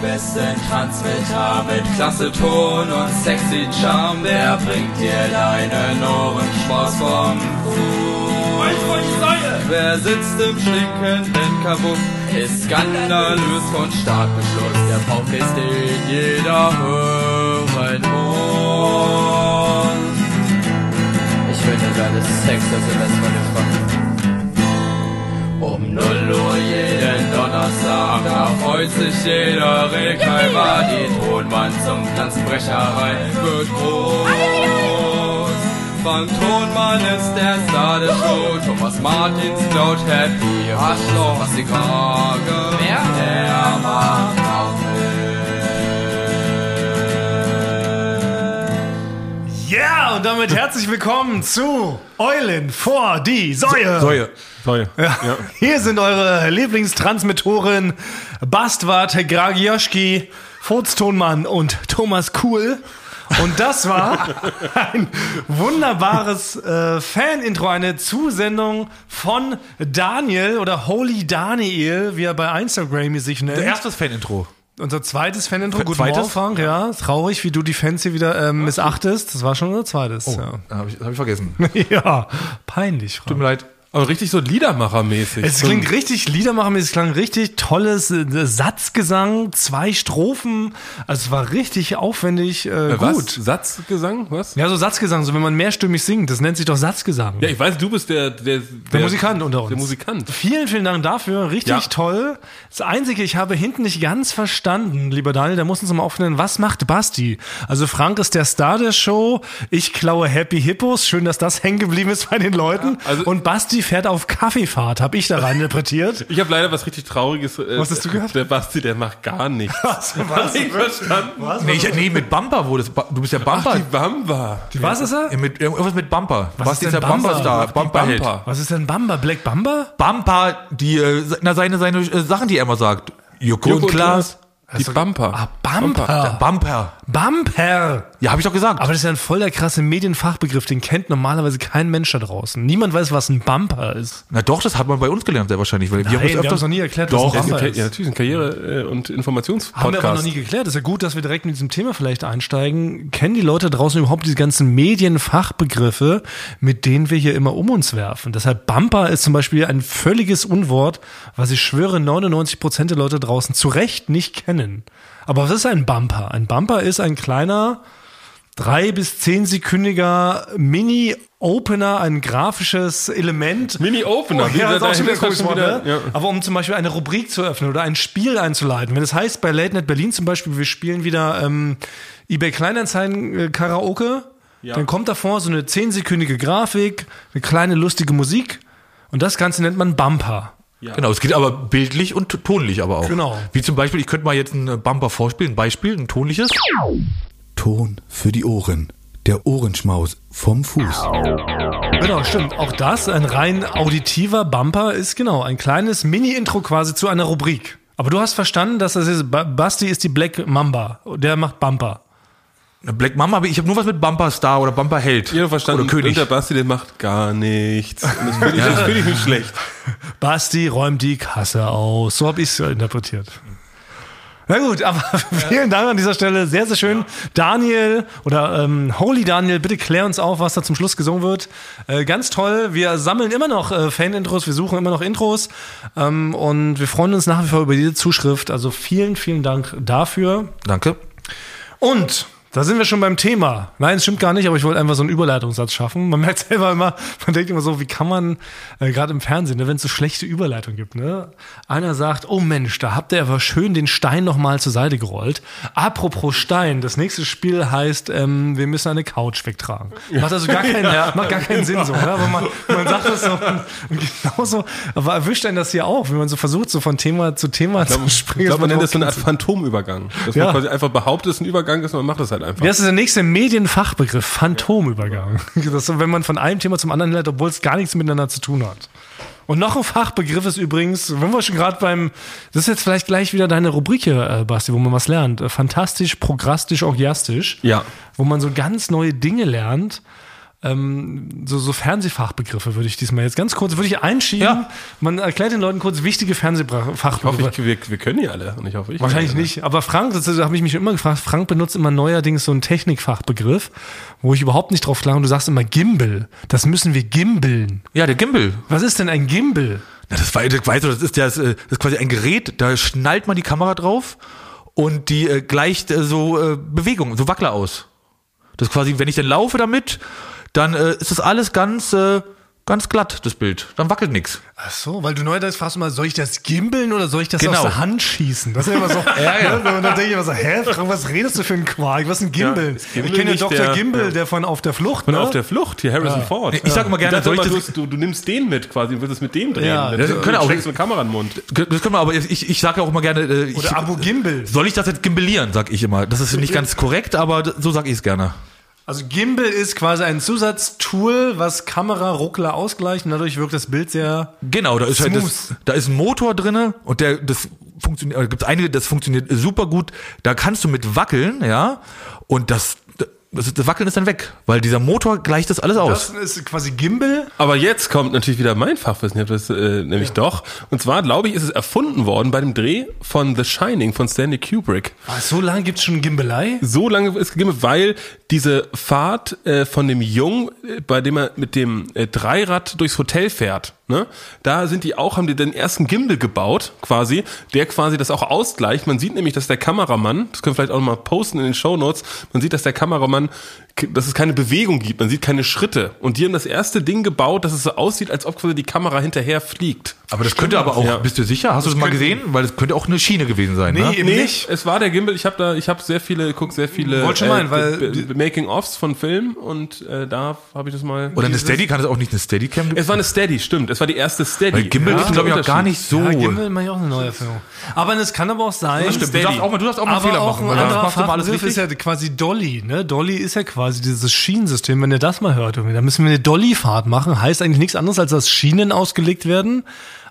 besten Transmitter mit klasse Ton und sexy Charme. Der bringt dir deinen Ohrenspaß vom Fuß. Wer sitzt im stinkenden Kabuff, ist skandalös von Startbeschluss. Der Pauk ist den jeder hören muss. Ich finde deine Sex, das ist meine Frage. Um 0 Uhr jeden Donnerstag, da freut sich jeder Rekai, war die Tonmann zum Pflanzenbrecherei wird groß. Frank Tonmann ist der Star der Show, Thomas Martins klaut Happy Arschloch, was die Krage, wer? Der macht auch Ja, und damit herzlich willkommen zu Eulen vor die Säue. Säue. Säue. Ja. Hier sind eure Lieblingstransmittoren Bastwart, Gragioschki, Furztonmann und Thomas Kuhl. Und das war ein wunderbares äh, Fan-Intro, eine Zusendung von Daniel oder Holy Daniel, wie er bei Instagram sich nennt. Erstes Fan-Intro. Unser zweites Fan-Intro. Guten zweites? Morgen, Frank. Ja, traurig, wie du die Fans hier wieder ähm, missachtest. Das war schon unser zweites. Ja. Habe ich, hab ich vergessen. ja, peinlich, Frank. Tut mir leid. Aber richtig so Liedermachermäßig. Es klingt richtig Liedermachermäßig, es klang richtig tolles äh, Satzgesang, zwei Strophen. Also es war richtig aufwendig äh, Äh, was? gut. Satzgesang? Was? Ja, so Satzgesang, so wenn man mehrstimmig singt, das nennt sich doch Satzgesang. Ja, ich weiß, du bist der, der, der Musikant unter uns. Der Musikant. Vielen, vielen Dank dafür. Richtig Ja. toll. Das Einzige, ich habe hinten nicht ganz verstanden, lieber Daniel, da muss uns mal aufnehmen, was macht Basti? Also Frank ist der Star der Show, ich klaue Happy Hippos, schön, dass das hängen geblieben ist bei den Leuten. also- und Basti fährt auf Kaffeefahrt, habe ich da rein interpretiert. Ich habe leider was richtig Trauriges. Äh, Was hast du gehört? Der Basti, der macht gar nichts. Was? Hast du verstanden? Nee, ich, nee, mit Bumper wurde es. Du bist ja Bumper. Ach, die Bamba. Was ist er? Ja, mit, irgendwas mit Bumper. Was, ist ist denn der Bumper? Bumper-Star? Die Bumper-Held. Bumper. Was ist denn Bamba? Black Bamba? Bumper, die, äh, na, seine, seine äh, Sachen, die er immer sagt. Joko und Klaas. Die Bumper. Ah, Bumper. Bumper. Bumper. Ja, habe ich doch gesagt. Aber das ist ja ein voll der krasse Medienfachbegriff, den kennt normalerweise kein Mensch da draußen. Niemand weiß, was ein Bumper ist. Na doch, das hat man bei uns gelernt, sehr wahrscheinlich. Weil Nein, wir haben das öfters noch nie erklärt, Doch, was ein Bumper ein, ist. ja, natürlich ein Karriere- äh, und Haben wir aber Informationspodcast. noch nie geklärt. Das ist ja gut, dass wir direkt mit diesem Thema vielleicht einsteigen. Kennen die Leute draußen überhaupt diese ganzen Medienfachbegriffe, mit denen wir hier immer um uns werfen? Deshalb Bumper ist zum Beispiel ein völliges Unwort, was ich schwöre 99 Prozent der Leute draußen zu Recht nicht kennen. Aber was ist ein Bumper? Ein Bumper ist ein kleiner, drei bis zehn sekündiger Mini-Opener, ein grafisches Element. Mini-Opener. Oh, ja, das ist auch schon wieder cooles Wort, wieder- ne? ja. Aber um zum Beispiel eine Rubrik zu öffnen oder ein Spiel einzuleiten. Wenn es heißt, bei Late Night Berlin zum Beispiel, wir spielen wieder ähm, eBay Kleinanzeigen äh, Karaoke, Ja. dann kommt davor so eine zehnsekündige Grafik, eine kleine lustige Musik und das Ganze nennt man Bumper. Genau, es geht aber bildlich und tonlich aber auch. Genau. Wie zum Beispiel, ich könnte mal jetzt einen Bumper vorspielen, ein Beispiel, ein tonliches. Ton für die Ohren. Der Ohrenschmaus vom Fuß. Genau, stimmt. Auch das, ein rein auditiver Bumper, ist genau ein kleines Mini-Intro quasi zu einer Rubrik. Aber du hast verstanden, dass das ist, Ba- Basti ist die Black Mamba. Der macht Bumper. Black Mama, aber ich habe nur was mit Bumper Star oder Bumper Held. Jeder verstanden. Oder König. Und der Basti, der macht gar nichts. Und das fühle ich, das fühl ich mich schlecht. Basti räumt die Kasse aus. So habe ich es interpretiert. Na gut, aber vielen Dank an dieser Stelle. Sehr, sehr schön. Daniel oder ähm, Holy Daniel, bitte klär uns auf, was da zum Schluss gesungen wird. Äh, ganz toll. Wir sammeln immer noch äh, Fan-Intros, wir suchen immer noch Intros ähm, und wir freuen uns nach wie vor über diese Zuschrift. Also vielen, vielen Dank dafür. Danke. Und da sind wir schon beim Thema. Nein, es stimmt gar nicht, aber ich wollte einfach so einen Überleitungssatz schaffen. Man merkt selber immer, man denkt immer so, wie kann man, äh, gerade im Fernsehen, ne, wenn es so schlechte Überleitung gibt, ne? Einer sagt, oh Mensch, da habt ihr aber schön den Stein nochmal zur Seite gerollt. Apropos Stein, das nächste Spiel heißt, ähm, wir müssen eine Couch wegtragen. Macht also gar keinen, macht gar keinen Sinn so, ne? aber man, man sagt das so, und genauso, aber erwischt einen das hier auch, wenn man so versucht, so von Thema zu Thema zu springen. Ich glaube, man nennt das so eine Art. Phantomübergang. Dass Ja. man quasi einfach behauptet, es ist ein Übergang ist und man macht das halt einfach. Ja, das ist der nächste Medienfachbegriff, Phantomübergang. Das ist so, wenn man von einem Thema zum anderen leitet, obwohl es gar nichts miteinander zu tun hat. Und noch ein Fachbegriff ist übrigens, wenn wir schon gerade beim, das ist jetzt vielleicht gleich wieder deine Rubrik hier, äh, Basti, wo man was lernt. Äh, Fantastisch, prograstisch, orgiastisch. Ja. Wo man so ganz neue Dinge lernt. Ähm, so, so Fernsehfachbegriffe würde ich diesmal jetzt ganz kurz, würde ich einschieben. Ja. Man erklärt den Leuten kurz wichtige Ich hoffe, Fernsehfachbegriffe. ich, wir, wir können die alle. Und ich hoffe, ich Wahrscheinlich nicht. Aber Frank, das habe ich mich immer gefragt, Frank benutzt immer neuerdings so einen Technikfachbegriff, wo ich überhaupt nicht drauf klar und du sagst immer Gimbal. Das müssen wir gimbeln. Ja, der Gimbal. Was ist denn ein Gimbal? Na, das, das, weißt du, das ist, ja, das ist quasi ein Gerät, da schnallt man die Kamera drauf und die äh, gleicht äh, so äh, Bewegungen, so Wackler aus. Das ist quasi, wenn ich dann laufe damit, dann äh, ist das alles ganz, äh, ganz glatt, das Bild. Dann wackelt nichts. Ach so, weil du neuerdings fragst immer, soll ich das gimbeln oder soll ich das Genau. aus der Hand schießen? Das ist ja immer so. ja, ja. Und dann denke ich immer so, hä, Frank, was redest du für ein Quark? Was ist ein Gimbal? ist Gimbal ich kenne ja Dr. der- Gimbal, ja. der von Auf der Flucht, Und ne? auf der Flucht, hier Harrison Ford. Ich sag immer gerne, ich soll ich immer, das- du, du, du nimmst den mit quasi und willst es mit dem drehen. Ja, Mit- das und können auch- eine Kamera in den Mund. Das können wir aber, ich, ich sage auch immer gerne, äh, ich, Oder Abu Gimbal. soll ich das jetzt gimbalieren, sag ich immer. Das ist nicht ganz korrekt, aber so sag ich es gerne. Also Gimbal ist quasi ein Zusatztool, was Kamera-Ruckler ausgleicht und dadurch wirkt das Bild sehr Genau, da ist halt das, da ist ein Motor drinne und der das funktioniert, gibt's einige, das funktioniert super gut. Da kannst du mit wackeln, ja, und das das, das Wackeln ist dann weg, weil dieser Motor gleicht das alles aus. Das ist quasi Gimbal. Aber jetzt kommt natürlich wieder mein Fachwissen, ich hab das äh, nämlich doch. Und zwar, glaube ich, ist es erfunden worden bei dem Dreh von The Shining von Stanley Kubrick. Ah, so lange gibt's schon Gimbalei? So lange ist gegeben, weil diese Fahrt äh, von dem Jungen, äh, bei dem er mit dem äh, Dreirad durchs Hotel fährt, ne, da sind die auch, haben die den ersten Gimbal gebaut, quasi, der quasi das auch ausgleicht. Man sieht nämlich, dass der Kameramann, das können wir vielleicht auch noch mal posten in den Shownotes, man sieht, dass der Kameramann, dass es keine Bewegung gibt, man sieht keine Schritte. Und die haben das erste Ding gebaut, dass es so aussieht, als ob quasi die Kamera hinterher fliegt. Aber das könnte aber auch, Ja. bist du sicher? Hast du das mal gesehen? Weil das könnte auch eine Schiene gewesen sein, ne? eben Nee, nicht. es war der Gimbal. Ich habe da, ich habe sehr viele, guck sehr viele Wollte schon meinen, weil Making-ofs von Filmen und äh, da habe ich das mal. Oder eine Steady, kann es auch nicht eine Steadicam Es war eine Steady, stimmt. Es war die erste Steady. Weil Gimbal Ja, ist, glaube ich, auch gar nicht so. Ja, Gimbal mache ich auch eine neue Erfindung. Aber es kann aber auch sein. Das stimmt. Du darfst auch mal, du darfst auch mal aber Fehler auch machen. ein weil anderer machst du mal alles ist ja quasi Dolly. Ne? Dolly ist ja quasi dieses Schienensystem. Wenn ihr das mal hört, da müssen wir eine Dolly-Fahrt machen. Heißt eigentlich nichts anderes, als dass Schienen ausgelegt werden,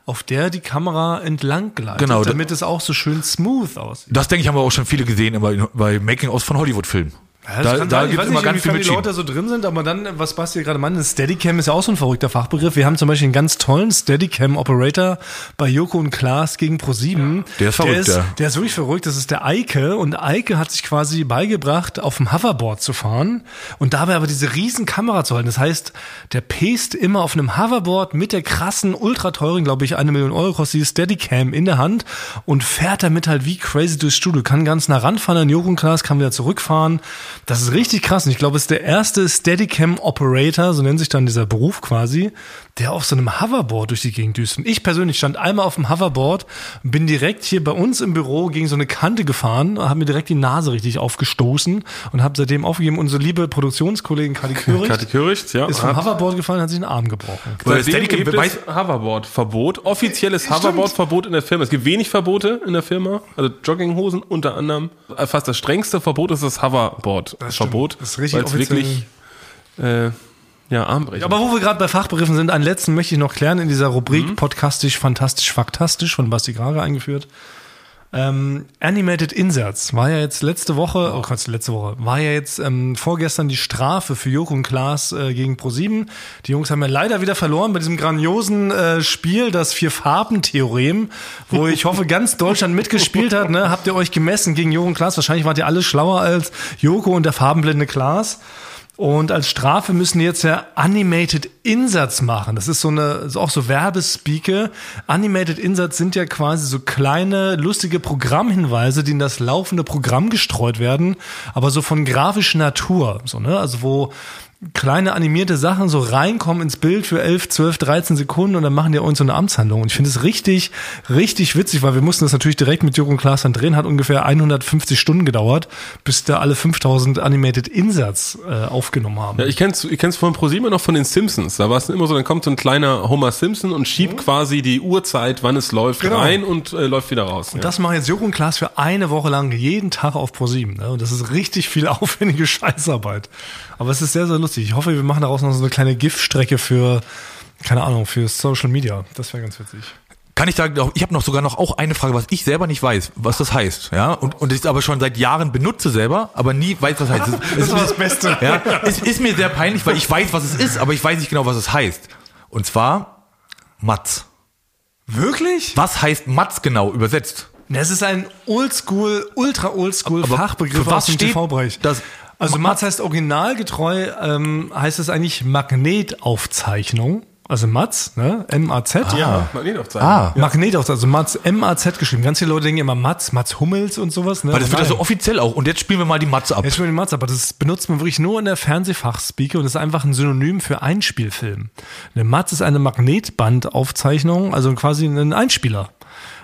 auf der die Kamera entlang gleitet, Genau, da- damit es auch so schön smooth aussieht. Das denke ich, haben wir auch schon viele gesehen immer bei Making-ofs von Hollywood-Filmen. Ja, da da gibt es immer nicht, ganz viel inwiefern mit die Schienen. Leute so drin sind, aber dann, was Basti gerade meinte, Steadicam ist ja auch so ein verrückter Fachbegriff. Wir haben zum Beispiel einen ganz tollen Steadicam-Operator bei Joko und Klaas gegen Pro7. Der ist verrückt, der ist, ja. der ist wirklich verrückt. Das ist der Eike und Eike hat sich quasi beigebracht, auf dem Hoverboard zu fahren und dabei aber diese riesen Kamera zu halten. Das heißt, der pest immer auf einem Hoverboard mit der krassen, ultra teuren, glaube ich, eine Million Euro kostet die Steadicam in der Hand und fährt damit halt wie crazy durchs Studio. Kann ganz nah ranfahren an Joko und Klaas, kann wieder zurückfahren. Das ist richtig krass. Und ich glaube, es ist der erste Steadicam-Operator, so nennt sich dann dieser Beruf quasi, der auf so einem Hoverboard durch die Gegend düst. Und ich persönlich stand einmal auf dem Hoverboard, bin direkt hier bei uns im Büro gegen so eine Kante gefahren, habe mir direkt die Nase richtig aufgestoßen und habe seitdem aufgegeben. Unsere liebe Produktionskollegin Kati Köricht, ja. ist vom Hoverboard gefallen, hat sich den Arm gebrochen. Weil Seitdem gibt es Hoverboard-Verbot, offizielles Hoverboard-Verbot in der Firma. Es gibt wenig Verbote in der Firma, also Jogginghosen unter anderem. Fast das strengste Verbot ist das Hoverboard-Verbot. Das ist richtig weil es offiziell. wirklich äh, ja, Armbrecher. Aber wo wir gerade bei Fachbegriffen sind, einen letzten möchte ich noch klären in dieser Rubrik Podcastisch, Fantastisch, Faktastisch von Basti Grage eingeführt. Ähm, Animated Inserts war ja jetzt letzte Woche, oh Gott, letzte Woche, war ja jetzt ähm, vorgestern die Strafe für Joko und Klaas äh, gegen Pro7. Die Jungs haben ja leider wieder verloren bei diesem grandiosen äh, Spiel, das Vier-Farben-Theorem, wo ich hoffe, ganz Deutschland mitgespielt hat. Ne? Habt ihr euch gemessen gegen Joko und Klaas? Wahrscheinlich wart ihr alle schlauer als Joko und der farbenblinde Klaas. Und als Strafe müssen die jetzt ja Animated Inserts machen. Das ist so eine, auch so Werbespeake. Animated Inserts sind ja quasi so kleine, lustige Programmhinweise, die in das laufende Programm gestreut werden, aber so von grafischer Natur. So, ne? Also wo kleine animierte Sachen so reinkommen ins Bild für 11, 12, 13 Sekunden und dann machen die irgend so eine Amtshandlung. Und ich finde es richtig, richtig witzig, weil wir mussten das natürlich direkt mit Jürgen Klaas dann drehen, hat ungefähr 150 Stunden gedauert, bis da alle 5000 Animated Inserts äh, aufgenommen haben. Ja, ich kenn's, ich kenn's von ProSieben noch von den Simpsons. Da war es immer so, dann kommt so ein kleiner Homer Simpson und schiebt quasi die Uhrzeit, wann es läuft, Genau. rein und äh, läuft wieder raus. Ja. Das machen jetzt Jürgen Klaas für eine Woche lang jeden Tag auf ProSieben. Ne? Und das ist richtig viel aufwendige Scheißarbeit. Aber es ist sehr, sehr lustig. Ich hoffe, wir machen daraus noch so eine kleine GIF-Strecke für, keine Ahnung, für Social Media. Das wäre ganz witzig. kann ich da ich habe noch sogar noch auch eine Frage, was ich selber nicht weiß, was das heißt, ja, und und ich aber schon seit Jahren benutze selber, aber nie weiß, was das heißt. Das ist das Beste. Ja, es ist mir sehr peinlich, weil ich weiß, was es ist, aber ich weiß nicht genau, was es heißt. Und zwar Matz. Wirklich? Was heißt Matz genau übersetzt? Das ist ein Oldschool, ultra Oldschool Fachbegriff aus dem TV-Bereich. das- Also Matz heißt originalgetreu, ähm, heißt es eigentlich Magnetaufzeichnung. Also Matz, ne? M-A-Z. Ja, Magnetaufzeichnung. Ah, Magnetaufzeichnung, also Matz, M-A-Z geschrieben. Ganz viele Leute denken immer Matz, Matz Hummels und sowas. Ne? weil das wird ja so offiziell auch. Und jetzt spielen wir mal die Matze ab. Jetzt schon den Matz, aber das benutzt man wirklich nur in der Fernsehfachspeaker und ist einfach ein Synonym für Einspielfilm. Eine Matz ist eine Magnetbandaufzeichnung, also quasi ein Einspieler.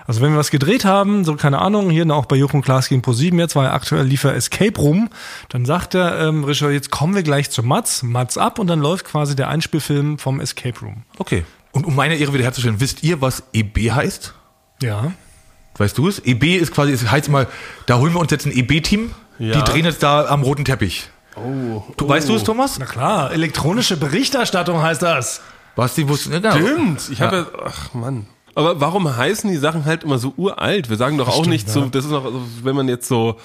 Also wenn wir was gedreht haben, so keine Ahnung, hier auch bei Jochen Klaas gegen Pro7, jetzt war ja aktuell liefer Escape Room, dann sagt der ähm, Regisseur, jetzt kommen wir gleich zu Matz, Matz ab und dann läuft quasi der Einspielfilm vom Escape Room. Okay. Und um meine Ehre wiederherzustellen, wisst ihr, was EB heißt? Ja. Weißt du es? EB ist quasi, es heißt mal, da holen wir uns jetzt ein EB-Team. Ja. Die drehen jetzt da am roten Teppich. Oh. Du, Weißt du es, Thomas? Na klar, elektronische Berichterstattung heißt das. Basti wusste, genau. Stimmt. Ich habe ja. ach Mann. Aber warum heißen die Sachen halt immer so uralt? Wir sagen doch auch nicht so, das ist noch, wenn man jetzt so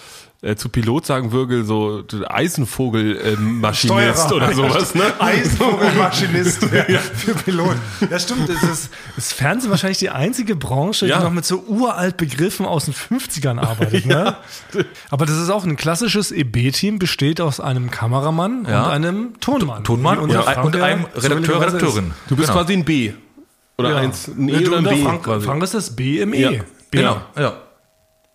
äh, zu Pilot sagen würde, so Eisenvogel-Maschinist Steuerer. oder sowas, ne? Eisvogelmaschinist für Piloten. Ja, stimmt. Das ist, ist Fernsehen wahrscheinlich die einzige Branche, Ja. die noch mit so uralt Begriffen aus den 50ern arbeitet. Ne? Aber das ist auch ein klassisches EB-Team, besteht aus einem Kameramann Ja. und einem Tonmann. Tonmann und, und ja einem Redakteur. Redakteurin. Du bist genau. quasi ein B. Oder Ja. eins, ein E Ja, du, oder ein und der B Frank, quasi. Frank ist das B im E. Ja. B, Genau, ja.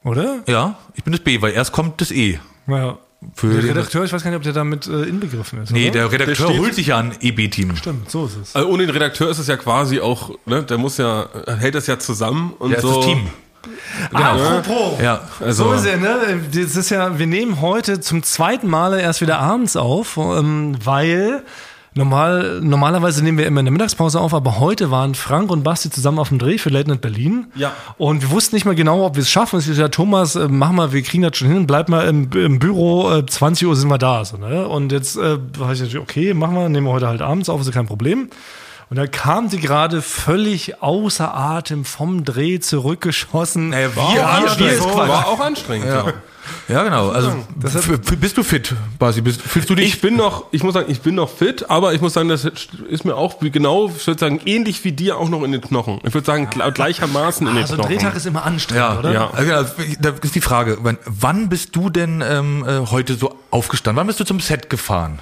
Oder? Ja, ich bin das B, weil erst kommt das E. Ja. Für Der den- Redakteur, ich weiß gar nicht, ob der damit äh, inbegriffen ist. Nee, oder? der Redakteur steht- holt sich ja ein EB-Team. Stimmt, so ist es. Also ohne den Redakteur ist es ja quasi auch, ne, der muss ja, hält das ja zusammen und Der ist so. das Team. Apropos. Ja. Also, So ist er, ne? Das ist ja, wir nehmen heute zum zweiten Male erst wieder abends auf, ähm, weil normal, normalerweise nehmen wir immer in der Mittagspause auf, aber heute waren Frank und Basti zusammen auf dem Dreh für Late Night Berlin. Ja. Und wir wussten nicht mehr genau, ob wir es schaffen. Es ist ja, Thomas, äh, mach mal, wir kriegen das schon hin, bleib mal im, im Büro, äh, 20 Uhr sind wir da. So, ne? Und jetzt äh, war ich natürlich, okay, machen wir, nehmen wir heute halt abends auf, ist ja kein Problem. Und da kam sie gerade völlig außer Atem vom Dreh zurückgeschossen. Naja, war, wir, auch anstrengend. war auch anstrengend. Ja. Ja, genau. Also, f- bist du fit, Basti? Bist, fühlst du dich? Ich bin noch, ich muss sagen, ich bin noch fit, aber ich muss sagen, das ist mir auch genau, ich würde sagen, ähnlich wie dir auch noch in den Knochen. Ich würde sagen, gl- gleichermaßen in den Also ein Knochen. Drehtag ist immer anstrengend, ja, oder? Ja. Also, genau, da ist die Frage, wann, bist du denn ähm, äh, heute so aufgestanden? Wann bist du zum Set gefahren?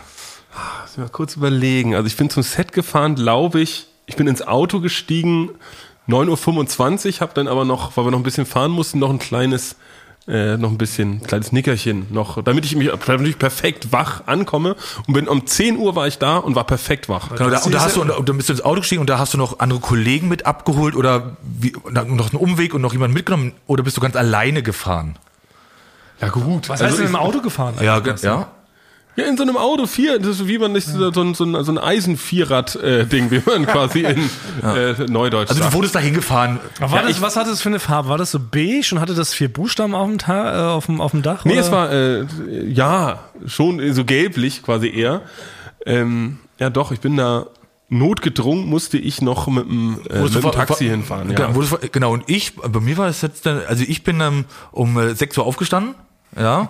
Lass mich mal kurz überlegen. Also ich bin zum Set gefahren, glaube ich. Ich bin ins Auto gestiegen, 9.25 Uhr, habe dann aber noch, weil wir noch ein bisschen fahren mussten, noch ein kleines, äh, noch ein bisschen, kleines Nickerchen noch, damit ich mich damit ich perfekt wach ankomme. Und bin um 10 Uhr war ich da und war perfekt wach. Genau, da, und, da hast du, und dann bist du ins Auto gestiegen und da hast du noch andere Kollegen mit abgeholt oder wie, noch einen Umweg und noch jemanden mitgenommen oder bist du ganz alleine gefahren? Ja gut. Was heißt denn im Auto gefahren? Ja, ja. Ja, in so einem Auto vier, das ist wie man nicht so, so, ein- so ein, so ein Eisen-Vierrad-Ding, wie man quasi in äh, Neudeutsch Also du wurdest da hingefahren. Ja, das, ich- was hatte das für eine Farbe? War das so beige und hatte das vier Buchstaben auf dem, Ta äh, auf dem, auf dem Dach? Nee, oder? es war, äh, ja, schon so gelblich quasi eher. Ähm, ja doch, ich bin da notgedrungen, musste ich noch mit dem, äh, mit dem Taxi hinfahren. Genau, Ja. wurdest, genau, und ich, bei mir war es jetzt, dann, also ich bin ähm, um äh, 6 Uhr aufgestanden, ja,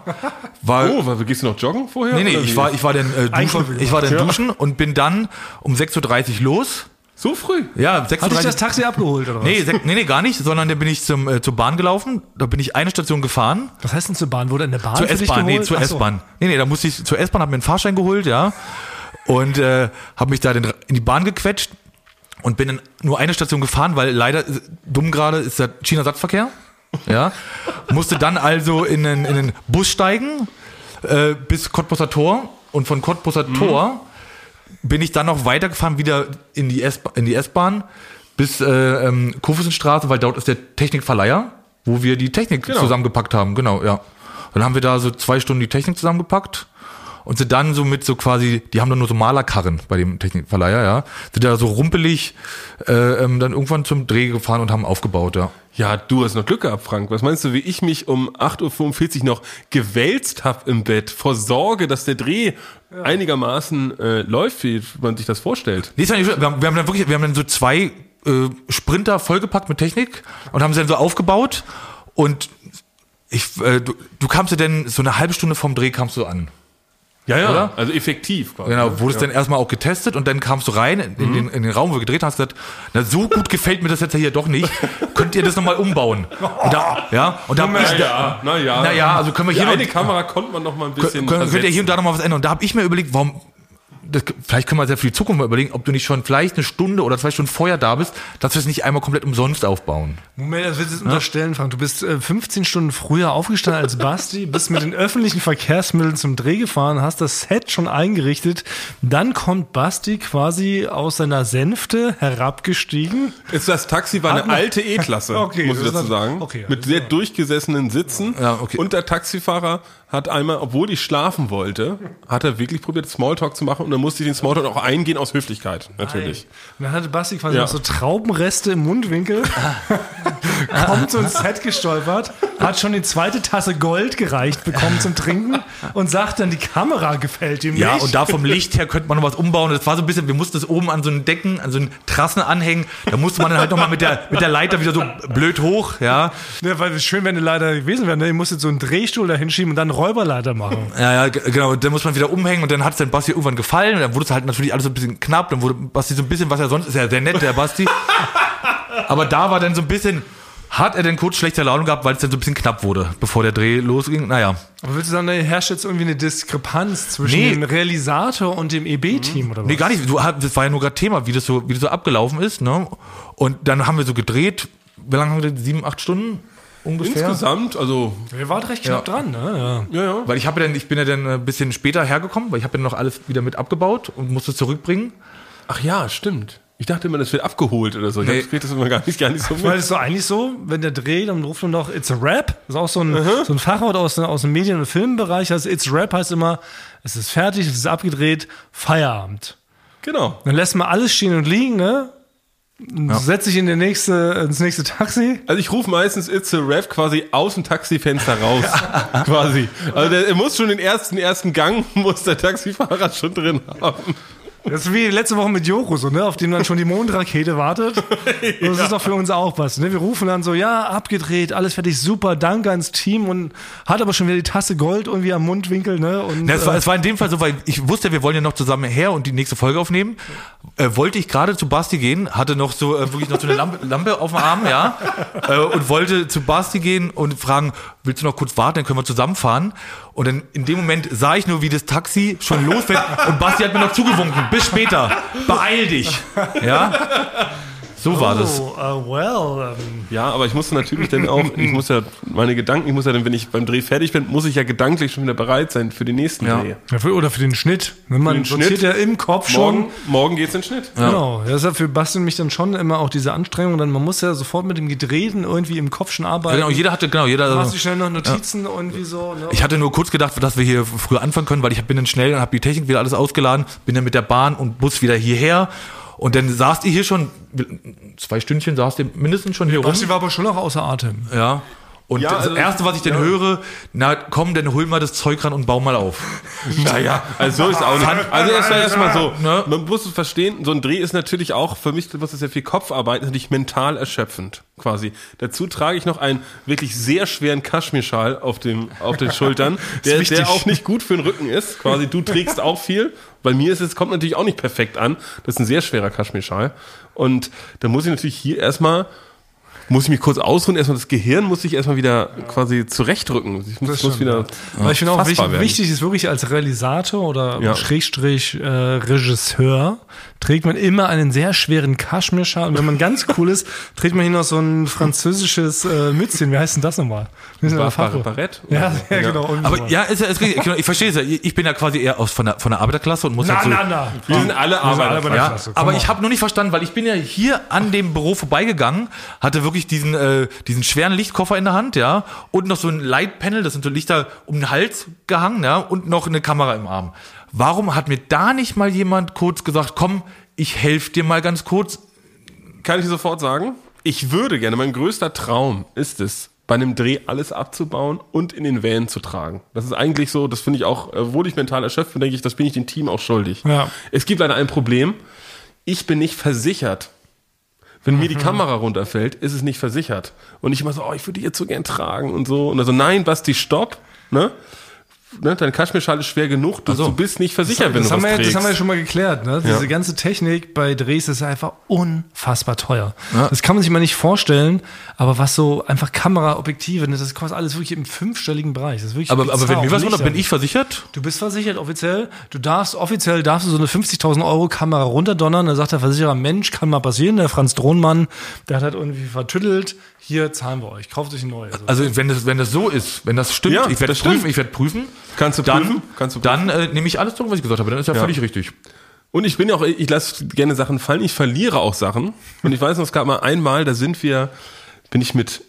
war, Oh, weil, gehst du noch joggen vorher? nee, nee, ich war, ich war dann äh, duschen, ich war dann duschen und bin dann um 6.30 Uhr los, so früh? ja, Hat dich 6.30 das Uhr, Taxi abgeholt oder was? nee, nee, nee, gar nicht, sondern dann bin ich zum, äh, zur Bahn gelaufen, da bin ich eine Station gefahren, Was heißt denn zur Bahn? Wurde in der Bahn zur S-Bahn, nee, zur so. S-Bahn. Nee, nee, da musste ich zur S-Bahn, habe mir einen Fahrschein geholt, ja. Und äh, habe mich da den, in die Bahn gequetscht und bin dann nur eine Station gefahren, weil leider äh, dumm gerade ist der China-Satzverkehr. Ja. Musste dann also in den, in den Bus steigen äh, bis Cottbusser Tor und von Cottbusser Tor bin ich dann noch weitergefahren wieder in die S- in die S-Bahn bis äh, ähm, Kurfürstenstraße, weil dort ist der Technikverleiher, wo wir die Technik Genau. zusammengepackt haben. Genau, ja. Dann haben wir da so zwei Stunden die Technik zusammengepackt und sind dann so mit so quasi, die haben dann nur so Malerkarren bei dem Technikverleiher, ja, sind da so rumpelig äh, ähm, dann irgendwann zum Dreh gefahren und haben aufgebaut, ja. Ja, du hast noch Glück gehabt, Frank. Was meinst du, wie ich mich um 8.45 Uhr noch gewälzt hab im Bett vor Sorge, dass der Dreh einigermaßen äh, läuft, wie man sich das vorstellt? Nee, ist ja nicht, wir, haben, wir haben dann wirklich, wir haben dann so zwei äh, Sprinter vollgepackt mit Technik und haben sie dann so aufgebaut und ich, äh, du, du kamst ja dann so eine halbe Stunde vom Dreh kamst du an. Ja, ja. Oder? Also effektiv. Quasi. Genau, wurdest dann erstmal auch getestet und dann kamst du rein in, in, den, in den Raum, wo wir gedreht haben, hast gesagt, na, so gut gefällt mir das jetzt hier doch nicht. Könnt ihr das nochmal umbauen? Und da, ja, und da hab ich, Naja, naja. Also können wir Die hier noch- eine Kamera konnte man noch mal ein bisschen. Kön- könnt ihr hier und da noch mal was ändern? Und da habe ich mir überlegt, warum, das, vielleicht können wir sehr für die Zukunft mal überlegen, ob du nicht schon vielleicht eine Stunde oder zwei Stunden vorher da bist, dass wir es nicht einmal komplett umsonst aufbauen. Moment, das willst du jetzt unterstellen, Frank. Du bist äh, 15 Stunden früher aufgestanden als Basti, bist mit den öffentlichen Verkehrsmitteln zum Dreh gefahren, hast das Set schon eingerichtet. Dann kommt Basti quasi aus seiner Sänfte herabgestiegen. Ist das Taxi war eine alte E-Klasse, Okay, muss ich dazu sagen. okay, mit sehr durchgesessenen Sitzen. Ja, okay. Und der Taxifahrer hat einmal, obwohl ich schlafen wollte, hat er wirklich probiert, Smalltalk zu machen und dann musste ich den Smalltalk auch eingehen aus Höflichkeit, natürlich. Und dann hatte Basti quasi Ja. noch so Traubenreste im Mundwinkel, kommt so ins Set gestolpert, hat schon die zweite Tasse Gold gereicht bekommen zum Trinken und sagt dann, die Kamera gefällt ihm Ja, nicht. und da vom Licht her könnte man noch was umbauen. Das war so ein bisschen, wir mussten das oben an so einen Decken, an so einen Trassen anhängen. Da musste man dann halt nochmal mit der, mit der Leiter wieder so blöd hoch, ja. Ja, weil es schön, wenn eine Leiter gewesen wäre. Ne? Ihr musstet so einen Drehstuhl da hinschieben und dann einen Räuberleiter machen. Ja, ja, genau. Und dann muss man wieder umhängen und dann hat es dann Basti irgendwann gefallen und dann wurde es halt natürlich alles so ein bisschen knapp. Dann wurde Basti so ein bisschen, was er sonst ist, ja sehr nett, der Basti. Aber da war dann so ein bisschen, hat er denn kurz schlechte Laune gehabt, weil es dann so ein bisschen knapp wurde, bevor der Dreh losging. Naja. Aber willst du sagen, da herrscht jetzt irgendwie eine Diskrepanz zwischen Nee. dem Realisator und dem EB-Team oder was? Nee, gar nicht. Das war ja nur gerade Thema, wie das so, wie das so abgelaufen ist, ne? Und dann haben wir so gedreht. Wie lange haben wir gedreht? Sieben, acht Stunden ungefähr? Insgesamt, also, Ihr wart recht knapp dran, ne? Ja. ja, ja. Weil ich habe ja dann, ich bin ja dann ein bisschen später hergekommen, weil ich habe ja noch alles wieder mit abgebaut und musste es zurückbringen. Ach ja, stimmt. Ich dachte immer, das wird abgeholt oder so. Ich Nee. nee. das immer gar nicht, gar nicht so Weil mit. es so eigentlich so, wenn der Dreh, dann ruft man noch It's a Rap. Das ist auch so ein, so ein Fachwort aus, aus dem Medien- und Filmbereich. Also It's Rap heißt immer, es ist fertig, es ist abgedreht, Feierabend. Genau. Dann lässt man alles stehen und liegen, ne? Setzt sich in der nächste, ins nächste Taxi. Also ich rufe meistens It's a Rap quasi aus dem Taxifenster raus. quasi. Also der, er muss schon den ersten, ersten Gang, muss der Taxifahrer schon drin haben. Das ist wie letzte Woche mit Joko, so, ne, auf dem dann schon die Mondrakete wartet. Das ist doch für uns auch was. Ne? Wir rufen dann so, ja, abgedreht, alles fertig, super, danke ans Team und hat aber schon wieder die Tasse Gold irgendwie am Mundwinkel. Ne? Und, Ja, es, war, äh, es war in dem Fall so, weil ich wusste, wir wollen ja noch zusammen her und die nächste Folge aufnehmen. Äh, wollte ich gerade zu Basti gehen, hatte noch so äh, wirklich noch so eine Lampe, Lampe auf dem Arm, ja, äh, und wollte zu Basti gehen und fragen, willst du noch kurz warten, dann können wir zusammenfahren. Und dann in dem Moment sah ich nur, wie das Taxi schon losfährt und Basti hat mir noch zugewunken. Bis später. Beeil dich. Ja. So war das. Oh, uh, well, ähm, Ja, aber ich musste natürlich dann auch, ich muss ja, meine Gedanken, ich muss ja dann, wenn ich beim Dreh fertig bin, muss ich ja gedanklich schon wieder bereit sein für den nächsten Ja. Dreh. ja, für, oder für den Schnitt. Ne? Man den sortiert Schnitt. ja im Kopf schon. Morgen, morgen geht's in den Schnitt. Genau. Ja, das ist ja für Basti und mich dann schon immer auch diese Anstrengung. Dann man muss ja sofort mit dem Gedrehten irgendwie im Kopf schon Ja, arbeiten. genau, jeder hatte, genau, jeder. Machst du schnell noch Notizen irgendwie so. Ne? Ich hatte nur kurz gedacht, dass wir hier früher anfangen können, weil ich bin dann schnell und habe die Technik wieder alles ausgeladen, bin dann mit der Bahn und Bus wieder hierher. Und dann saßt ihr hier schon, zwei Stündchen saßt ihr mindestens schon hier rum. Basti war aber schon noch außer Atem. Ja. Und Ja, das also- Erste, was ich dann höre, na komm, dann hol mal das Zeug ran und bau mal auf. Naja, also so ist es auch nicht. Also erstmal erstmal so. Ne? Man muss es verstehen, so ein Dreh ist natürlich auch, für mich muss es sehr viel Kopfarbeit, ist natürlich mental erschöpfend, quasi. Dazu trage ich noch einen wirklich sehr schweren Kaschmirschal auf dem, auf den Schultern, der, der auch nicht gut für den Rücken ist. Quasi, du trägst auch viel. Bei mir ist es, kommt natürlich auch nicht perfekt an. Das ist ein sehr schwerer Kaschmirschal. Und da muss ich natürlich hier erstmal, muss ich mich kurz ausruhen, erstmal das Gehirn muss ich erstmal wieder quasi zurechtrücken. Ich muss, muss wieder, Aber ich finde auch wichtig, werden. wichtig ist wirklich als Realisator oder Ja. Schrägstrich äh, Regisseur trägt man immer einen sehr schweren Kaschmirschal. Und wenn man ganz cool ist, trägt man hier noch so ein französisches äh, Mützchen. Wie heißt denn das nochmal? Bar-. Bar- Barett? Ja, ja, genau. Aber ja, ist, ja- ist, richtig. genau, ich verstehe es ja. Ich bin ja quasi eher aus von der, von der Arbeiterklasse und muss Na, halt so, na, na. Wir sind alle alle Arbeiter. bei der Ja, aber ich habe nur nicht verstanden, weil ich bin ja hier an dem Büro vorbeigegangen, hatte wirklich diesen äh, diesen schweren Lichtkoffer in der Hand, ja, und noch so ein Lightpanel, das sind so Lichter um den Hals gehangen, ja, und noch eine Kamera im Arm. Warum hat mir da nicht mal jemand kurz gesagt, komm, ich helfe dir mal ganz kurz? Kann ich dir sofort sagen? Ich würde gerne, mein größter Traum ist es, bei einem Dreh alles abzubauen und in den Van zu tragen. Das ist eigentlich so, das finde ich auch, äh, obwohl ich mental erschöpft bin, denke ich, das bin ich dem Team auch schuldig. Ja. Es gibt leider ein Problem. Ich bin nicht versichert, Wenn mir die Kamera runterfällt, ist es nicht versichert. Und ich immer so, oh, ich würde die jetzt so gern tragen und so. Und also, nein, Basti, stopp. Ne? Ne, dein Kaschmirschal ist schwer genug, du, du bist nicht versichert, wenn das, du haben was wir, ja- trägst. das haben wir ja schon mal geklärt. Ne? Diese Ja. ganze Technik bei Drehs ist einfach unfassbar teuer. Das kann man sich mal nicht vorstellen, aber was so einfach Kameraobjektive, ne, das kostet alles wirklich im fünfstelligen Bereich. Das ist wirklich Aber, aber wenn mir was runter, bin ich versichert? Du bist versichert offiziell. Du darfst offiziell darfst du so eine 50.000 Euro Kamera runterdonnern. Da sagt der Versicherer, Mensch, kann mal passieren. Der Franz Drohnmann, der hat halt irgendwie vertüttelt. Hier zahlen wir euch. Kauft euch eine neue. Also, Also wenn das, wenn das so ist, wenn das stimmt, Ja, ich werde das prüfen, ich werde prüfen. Kannst du dann, prüfen? Kannst du dann äh, nehme ich alles zurück, was ich gesagt habe. Dann ist ja, völlig richtig. Und ich bin ja auch, ich lasse gerne Sachen fallen, ich verliere auch Sachen. Und ich weiß noch, es gab mal einmal, da sind wir, bin ich mit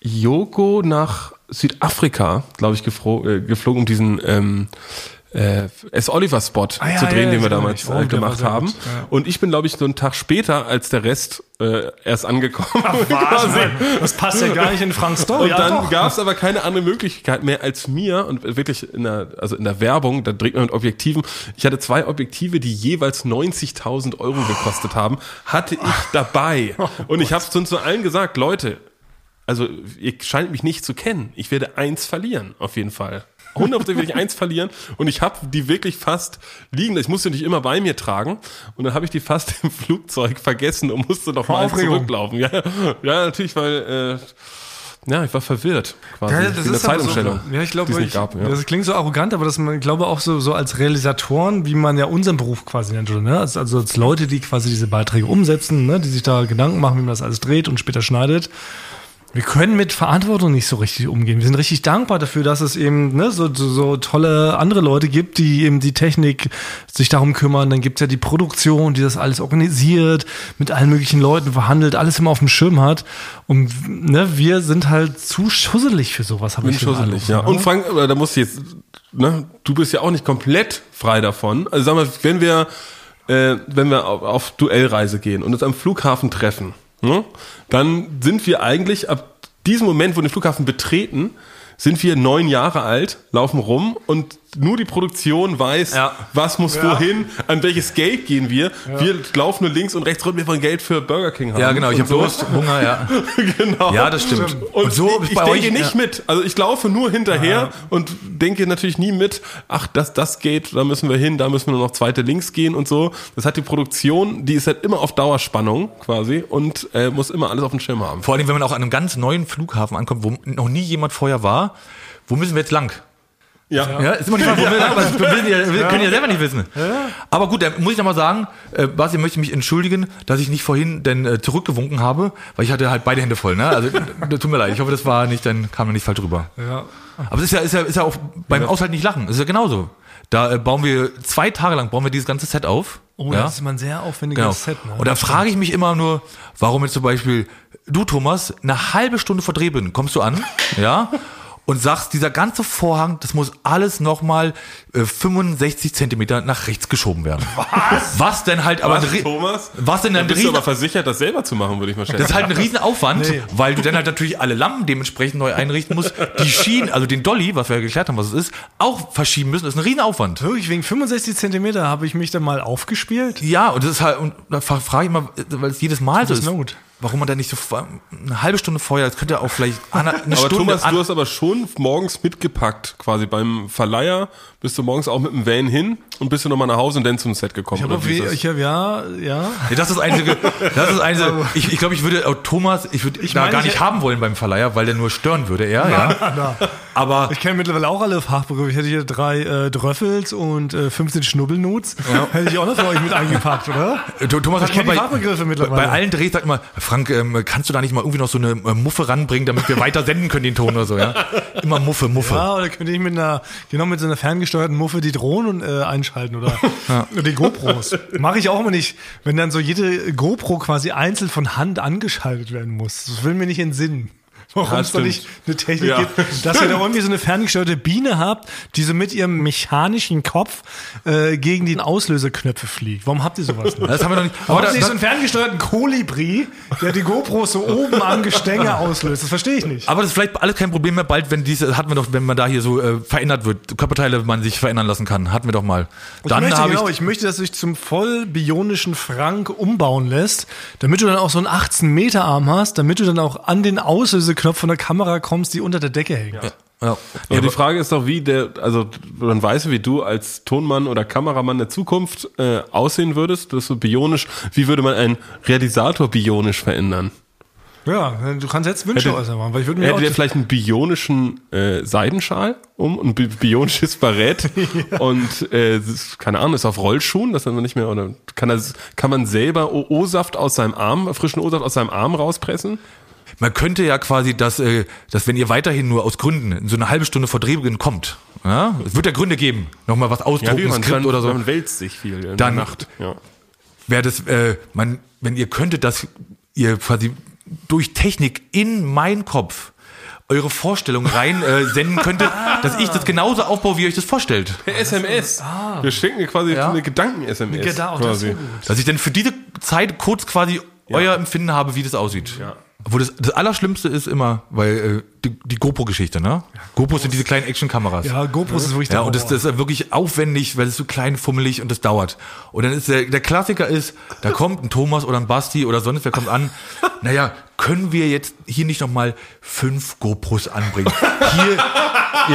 Yoko nach Südafrika, glaube ich, äh, geflogen, um diesen ähm, äh, S. Oliver Spot Ah, ja, zu drehen, ja, den wir damals. Oh, äh, gemacht haben. gut, ja. Und ich bin, glaube ich, so einen Tag später als der Rest äh, erst angekommen. quasi. das passt ja gar nicht in Franks Story. Und dann gab es aber keine andere Möglichkeit mehr als mir und wirklich in der, also in der Werbung, da dreht man mit Objektiven. Ich hatte zwei Objektive, die jeweils 90.000 Euro gekostet haben, hatte ich dabei. Und ich habe es uns zu allen gesagt, Leute, also ihr scheint mich nicht zu kennen. Ich werde eins verlieren, auf jeden Fall. 100% werde ich eins verlieren und ich habe die wirklich fast liegen. Ich musste nicht immer bei mir tragen und dann habe ich die fast im Flugzeug vergessen und musste noch mal zurücklaufen. Ja, ja natürlich, weil äh, ja, ich war verwirrt quasi Ja, wegen der aber Zeitumstellung. So, ja, ich glaube. Ja. das klingt so arrogant, aber das man, ich glaube auch so, so als Realisatoren, wie man ja unseren Beruf quasi nennt, oder, ne? Also, also als Leute, die quasi diese Beiträge umsetzen, ne? die sich da Gedanken machen, wie man das alles dreht und später schneidet. Wir können mit Verantwortung nicht so richtig umgehen. Wir sind richtig dankbar dafür, dass es eben ne, so, so, so tolle andere Leute gibt, die eben die Technik sich darum kümmern. Dann gibt's ja die Produktion, die das alles organisiert, mit allen möglichen Leuten verhandelt, alles immer auf dem Schirm hat. Und ne, wir sind halt zu schusselig für sowas, habe ich schusselig, ja. ne? Und Frank, da muss ich jetzt, ne, du bist ja auch nicht komplett frei davon. Also sag mal, wenn wir, äh, wenn wir auf, auf Duellreise gehen und uns am Flughafen treffen, ne, dann sind wir eigentlich ab diesem Moment, wo wir den Flughafen betreten, sind wir neun Jahre alt, laufen rum und nur die Produktion weiß, Ja. was muss wohin, an welches Gate gehen wir. Wir laufen nur links und rechts rum, wir wollen Geld für Burger King haben. Ja, genau, ich habe Durst, Hunger, ja. genau. Ja, das stimmt. Und, Und so ich, bei ich euch- denke nicht ja. mit. Also ich laufe nur hinterher und denke natürlich nie mit, ach, das, das geht, da müssen wir hin, da müssen wir nur noch zweite links gehen und so. Das hat die Produktion, die ist halt immer auf Dauerspannung quasi und äh, muss immer alles auf dem Schirm haben. Vor allem, wenn man auch an einem ganz neuen Flughafen ankommt, wo noch nie jemand vorher war, wo müssen wir jetzt lang? Ja. Ja, ist immer die Frage, wo wir lang, weil wir, wissen ja, wir können ja selber nicht wissen. Aber gut, dann muss ich noch mal sagen, äh, Basti möchte mich entschuldigen, dass ich nicht vorhin denn äh, zurückgewunken habe, weil ich hatte halt beide Hände voll. Ne? Also tut mir leid, ich hoffe, das war nicht, dann kam mir nicht falsch rüber. Ja. Aber es ist ja, ist ja, ist ja auch beim Aushalten nicht lachen. Es ist ja genauso. Da äh, bauen wir zwei Tage lang bauen wir dieses ganze Set auf. Oh, ja? das ist immer ein sehr aufwendiges Genau. Set. Ne? Und da frage ich mich immer nur, warum jetzt zum Beispiel du, Thomas, eine halbe Stunde vor Drehbeginn kommst du an, ja, und sagst, dieser ganze Vorhang, das muss alles nochmal äh, 65 Zentimeter nach rechts geschoben werden. Was? Was denn halt aber... Was, Thomas? Was denn Dann ein bist du riesen, aber versichert, das selber zu machen, würde ich mal schätzen. das ist halt ein Riesenaufwand, Nee. weil du dann halt natürlich alle Lampen dementsprechend neu einrichten musst. Die Schienen, also den Dolly, was wir ja geklärt haben, was es ist, auch verschieben müssen. Das ist ein Riesenaufwand. Wirklich, wegen 65 Zentimeter habe ich mich dann mal aufgespielt. Ja, und das ist halt, und da fra- frage ich mal, weil es jedes Mal so ist Not. Warum man da nicht so eine halbe Stunde vorher, das könnte auch vielleicht eine, eine aber Stunde Thomas, du hast aber schon morgens mitgepackt, quasi beim Verleiher bist du morgens auch mit dem Van hin und bist du nochmal nach Hause und dann zum Set gekommen. Ich habe ich hab, ja, ja. Nee, das ist das einzige, das ist das einzige, ich, ich glaube, ich würde, auch Thomas, ich würde da meine, gar ich- nicht haben wollen beim Verleiher, weil der nur stören würde, er, ja. Na, Aber, ich kenne mittlerweile auch alle Fachbegriffe. Ich hätte hier drei äh, Dröffels und äh, 15 Schnubbelnuts. Hätte ich auch noch für euch mit eingepackt, oder? äh, Thomas hat Ich kenn immer die bei, Fachbegriffe mittlerweile. bei allen Drehs sagt immer, Frank, ähm, kannst du da nicht mal irgendwie noch so eine äh, Muffe ranbringen, damit wir weiter senden können, den Ton oder so, ja? Immer Muffe, Muffe. Ja, oder könnte ich mit einer, genau mit so einer ferngesteuerten Muffe die Drohnen äh, einschalten oder, oder die GoPros. Mache ich auch immer nicht, wenn dann so jede GoPro quasi einzeln von Hand angeschaltet werden muss. Das will mir nicht in den Sinn. Warum es da nicht eine Technik Ja, gibt, dass ihr da irgendwie so eine ferngesteuerte Biene habt, die so mit ihrem mechanischen Kopf äh, gegen die Auslöseknöpfe fliegt. Warum habt ihr sowas nicht? Das haben wir noch nicht. Warum Aber habt ihr da, nicht so einen ferngesteuerten Kolibri, der die GoPros so oben am Gestänge auslöst? Das verstehe ich nicht. aber das ist vielleicht alles kein Problem mehr bald, wenn diese, hatten wir doch, wenn man da hier so äh, verändert wird, Körperteile man sich verändern lassen kann, hatten wir doch mal. Ich Dann möchte, habe genau, ich, ich möchte, dass du dich zum voll bionischen Frank umbauen lässt, damit du dann auch so einen 18 Meter Arm hast, damit du dann auch an den Auslöseknopf von der Kamera kommst, die unter der Decke hängt. ja. Ja, die Frage ist doch, wie der, also man weiß, wie du als Tonmann oder Kameramann der Zukunft äh, aussehen würdest, das ist so bionisch. Wie würde man einen Realisator bionisch verändern? Ja, du kannst jetzt Wünsche Hätte- äußern, weil ich würde mir Hätte auch der vielleicht einen bionischen äh, Seidenschal um, ein bi- bionisches Barett und äh, keine Ahnung, ist auf Rollschuhen, das dann nicht mehr oder kann das kann man selber O-Saft aus seinem Arm, frischen O-Saft aus seinem Arm rauspressen? Man könnte ja quasi, dass, äh, dass wenn ihr weiterhin nur aus Gründen so eine halbe Stunde vor Drehbeginn kommt, ja, es wird ja Gründe geben, nochmal was ausdrucken, man, Skript kann, oder so, man wälzt sich viel in Dann- der Nacht. Ja. wäre das, äh, man, wenn ihr könntet, dass ihr quasi durch Technik in meinen Kopf eure Vorstellung rein äh, senden könntet, dass ich das genauso aufbaue, wie ihr euch das vorstellt. Per SMS. Wir schicken quasi Ja. eine Gedanken-SMS. Ja, auch das quasi. gut. Dass ich dann für diese Zeit kurz quasi euer Empfinden habe, wie das aussieht. Ja. Obwohl das, das Allerschlimmste ist immer, weil äh, die, die GoPro-Geschichte, ne? GoPros sind diese kleinen Actionkameras. Ja, GoPros ist wirklich der Ja, und das, das ist wirklich aufwendig, weil es so klein, fummelig und das dauert. Und dann ist der, der Klassiker ist, da kommt ein Thomas oder ein Basti oder sonst wer kommt an. Naja, können wir jetzt hier nicht nochmal fünf GoPros anbringen? Hier,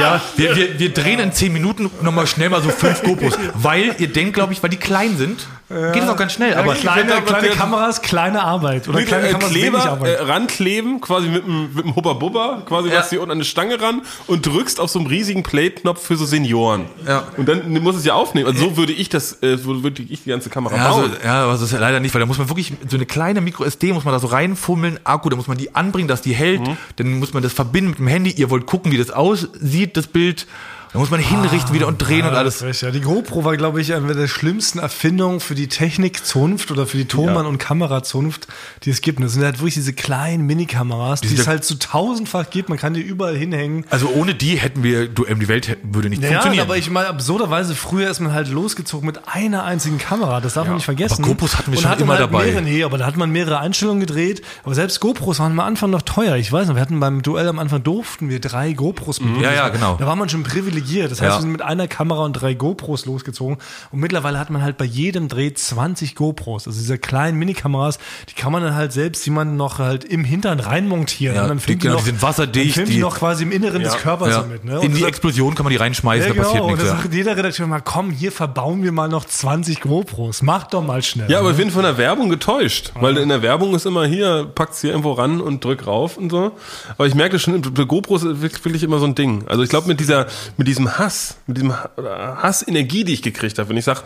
ja, wir, wir, wir drehen in zehn Minuten nochmal schnell mal so fünf GoPros. Weil ihr denkt, glaube ich, weil die klein sind, geht es auch ganz schnell. Aber kleine, kleine der- Kameras, kleine Arbeit. Oder kleine äh, Kameras, Kleber Arbeit. äh, rankleben, quasi mit einem mit dem Hubba Bubba, quasi Ja. was hier unten an eine Stange ran und drückst auf so einen riesigen Play-Knopf für so Senioren. Ja. Und dann muss es ja aufnehmen. Also so würde ich das, äh, würde ich die ganze Kamera Ja, also, bauen. ja, aber das ist ja leider nicht, weil da muss man wirklich so eine kleine Micro-SD muss man da so reinfummeln, Akku, da muss man die anbringen, dass die hält, Mhm. dann muss man das verbinden mit dem Handy, ihr wollt gucken, wie das aussieht, das Bild, dann muss man hinrichten wieder und drehen und Ja, alles. das ist recht, ja. Die GoPro war, glaube ich, eine der schlimmsten Erfindungen für die Technikzunft oder für die Tonmann- und Kamerazunft, die es gibt. Und das sind halt wirklich diese kleinen Minikameras, die, sind es ja- halt so tausendfach gibt. Man kann die überall hinhängen. Also ohne die hätten wir, du, ähm, die Welt würde nicht Ja, funktionieren. aber ich meine, absurderweise, früher ist man halt losgezogen mit einer einzigen Kamera. Das darf man nicht vergessen. aber GoPros hatten wir Und schon immer halt dabei. Mehrere, nee, aber da hat man mehrere Einstellungen gedreht. Aber selbst GoPros waren am Anfang noch teuer. Ich weiß noch, wir hatten beim Duell am Anfang durften wir drei GoPros bedienen. Ja, ja, genau. Da war man schon privilegiert. Das heißt, Ja. wir sind mit einer Kamera und drei GoPros losgezogen. Und mittlerweile hat man halt bei jedem Dreh 20 GoPros. Also diese kleinen Minikameras, die kann man dann halt selbst jemanden noch halt im Hintern reinmontieren. Ja, und dann die- filmt genau, noch, die sind wasserdicht, Dann filmt die die- noch quasi im Inneren des Körpers ja. damit. Ne? In Und die das- Explosion kann man die reinschmeißen, ja, da passiert genau. Und nichts. da Ja. sagt jeder Redakteur mal, komm, hier verbauen wir mal noch 20 GoPros. Mach doch mal schnell. Ja, aber ich bin von der Werbung getäuscht, weil in der Werbung ist immer hier, packt's hier irgendwo ran und drück rauf und so. Aber ich merke schon, bei GoPros ist wirklich immer so ein Ding. Also ich glaube mit dieser, mit diesem Hass, mit diesem Hassenergie, die ich gekriegt habe, wenn ich sage,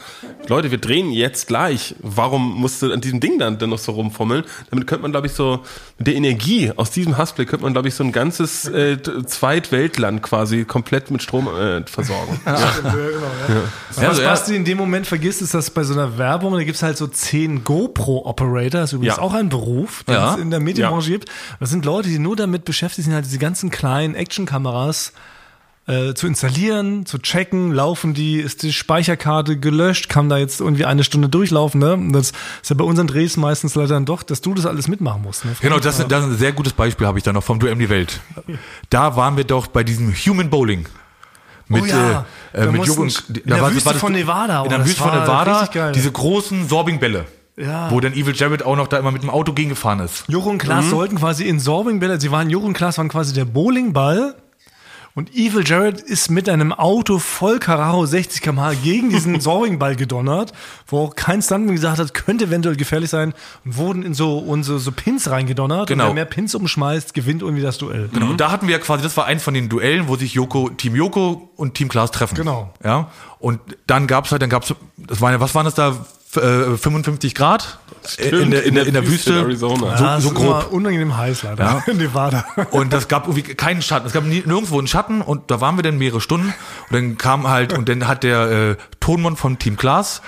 Leute, wir drehen jetzt gleich, warum musst du an diesem Ding dann, dann noch so rumfummeln? Damit könnte man, glaube ich, so, mit der Energie aus diesem Hassblick könnte man, glaube ich, so ein ganzes äh, Zweitweltland quasi komplett mit Strom äh, versorgen. Ja, genau, ja. Was Also, ja. Basti in dem Moment vergisst, ist, dass bei so einer Werbung, da gibt's halt so 10 GoPro-Operator, das ist übrigens Ja. auch ein Beruf, den Ja. es in der Medienbranche gibt. Das sind Leute, die nur damit beschäftigt sind, halt diese ganzen kleinen Actionkameras äh, zu installieren, zu checken, laufen die, ist die Speicherkarte gelöscht, kann da jetzt irgendwie eine Stunde durchlaufen, ne? Und das ist ja bei unseren Drehs meistens leider dann doch, dass du das alles mitmachen musst. Ne? Genau, das, das ist ein sehr gutes Beispiel habe ich da noch vom Duell die Welt. Da waren wir doch bei diesem Human Bowling. Mit, Oh ja, äh, äh, da mit mussten- Jürgen, in der Wüste von Nevada, In oh, der das Wüste von war Nevada, diese großen Sorbingbälle. Ja. Wo dann Evil Jared auch noch da immer mit dem Auto gegengefahren ist. Juro und Klaas Mhm. sollten quasi in Sorbingbälle, sie waren, Juro und Klaas waren quasi der Bowlingball und Evil Jared ist mit einem Auto voll Carraro 60 km/h gegen diesen Sorbingball gedonnert, wo auch kein Stuntman gesagt hat, könnte eventuell gefährlich sein und wurden in so, unsere so Pins reingedonnert Genau. und wer mehr Pins umschmeißt, gewinnt irgendwie das Duell. Genau. Und da hatten wir ja quasi, das war eins von den Duellen, wo sich Joko, Team Joko und Team Klaas treffen. Genau. Ja. Und dann gab's halt, dann gab's, das waren ja, was waren das da? F- Äh, 55 Grad in der, in, der, in der Wüste. in Arizona. So, Ja, es so grob. unangenehm heiß leider Ja. in Nevada. Und das gab irgendwie keinen Schatten. Es gab nie, nirgendwo einen Schatten und da waren wir dann mehrere Stunden und dann kam halt und dann hat der äh, Tonmann von Team Klaas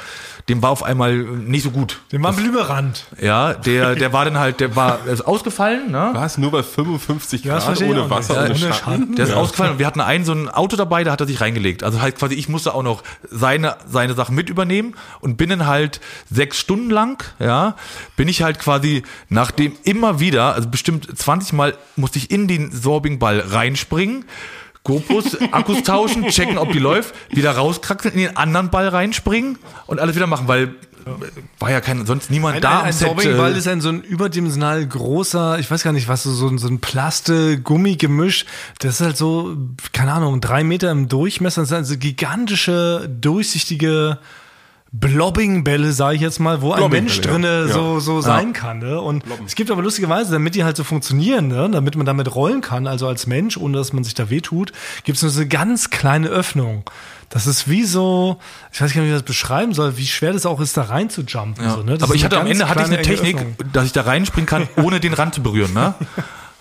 dem war auf einmal nicht so gut. Den war Blüberand. Ja, der, der war dann halt, der war der ist ausgefallen, ne? War es nur bei 55 Ja, Grad ohne Wasser, nicht. ohne Schatten? Der ist ausgefallen und wir hatten einen so ein Auto dabei, da hat er sich reingelegt. Also halt quasi, ich musste auch noch seine, seine Sachen mit übernehmen und bin dann halt sechs Stunden lang, ja, bin ich halt quasi nachdem immer wieder, also bestimmt 20 Mal musste ich in den Sorbingball reinspringen, GoPros, Akkus tauschen, checken, ob die läuft, wieder rauskraxeln, in den anderen Ball reinspringen und alles wieder machen, weil äh, war ja kein, sonst niemand Ein, da ein, ein Sorbingball äh, ist ein so ein überdimensional großer, ich weiß gar nicht, was so, so ein, Plaste-Gummigemisch. Das ist halt so, keine Ahnung, drei Meter im Durchmesser. Das sind also gigantische, durchsichtige Blobbing-Bälle, sage ich jetzt mal, wo ein Mensch ja. drinne Ja. so, so sein kann. Ne? Und es gibt aber lustigerweise, damit die halt so funktionieren, ne? damit man damit rollen kann, also als Mensch, ohne dass man sich da wehtut, gibt es nur so eine ganz kleine Öffnung. Das ist wie so, ich weiß gar nicht, wie ich das beschreiben soll, wie schwer das auch ist, da rein zu jumpen. Ja. So, ne? Aber ich hatte am Ende hatte ich eine Technik, Öffnung. dass ich da reinspringen kann, ohne den Rand zu berühren, ne?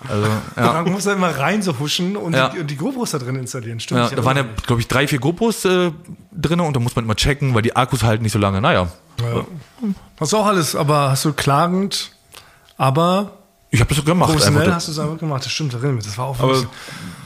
Also, ja. Man muss da immer rein so huschen und, Ja. die, und die GoPros da drin installieren. Stimmt. Ja, da waren ja, glaube ich, drei, vier GoPros äh, drin und da muss man immer checken, weil die Akkus halten nicht so lange. Naja, Hast du auch alles, aber hast du klagend, aber ich habe das so gemacht. professionell hast du es einfach gemacht. Das stimmt, erinnere mich. Das war auch Aber wirklich-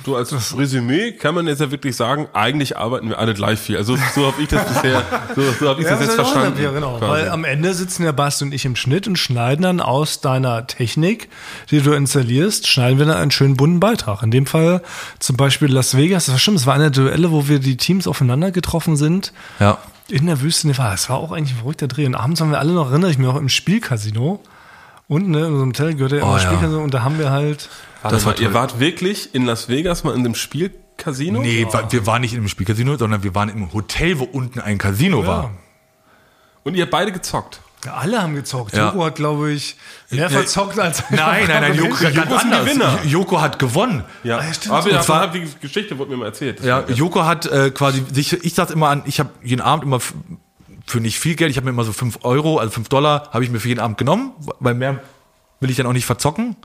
so als Resümee kann man jetzt ja wirklich sagen, eigentlich arbeiten wir alle gleich viel. Also so habe ich das bisher, so, so habe ich das jetzt ja verstanden. Ja, genau. quasi. Weil am Ende sitzen ja Basti und ich im Schnitt und schneiden dann aus deiner Technik, die du installierst, schneiden wir dann einen schönen bunten Beitrag. In dem Fall zum Beispiel Las Vegas. Das war stimmt, es war eine Duelle, wo wir die Teams aufeinander getroffen sind. Ja. In der Wüste Nevada. Es war auch eigentlich ein verrückter Dreh. Und abends haben wir alle noch, erinnere ich mich auch, im Spielcasino. Unten ne, in unserem Hotel gehört ja immer Oh, das ja. Spielcasino. Und da haben wir halt, das war ihr wart wirklich in Las Vegas mal in einem Spielcasino? Nee, wa- wir waren nicht in einem Spielcasino, sondern wir waren im Hotel, wo unten ein Casino war. Und ihr habt beide gezockt. ja, alle haben gezockt. Ja. Joko hat, glaube ich, mehr Äh, verzockt als Nein, nein, nein, Joko, ganz Joko ist ein anders. Gewinner. Joko hat gewonnen. Ja, Ah, ja, stimmt. aber Und zwar- die Geschichte wurde mir mal erzählt. Ja, Joko hat äh, quasi sich, ich sag's immer an, ich habe jeden Abend immer für nicht viel Geld, ich habe mir immer so 5 Euro, also 5 Dollar, habe ich mir für jeden Abend genommen, weil mehr will ich dann auch nicht verzocken.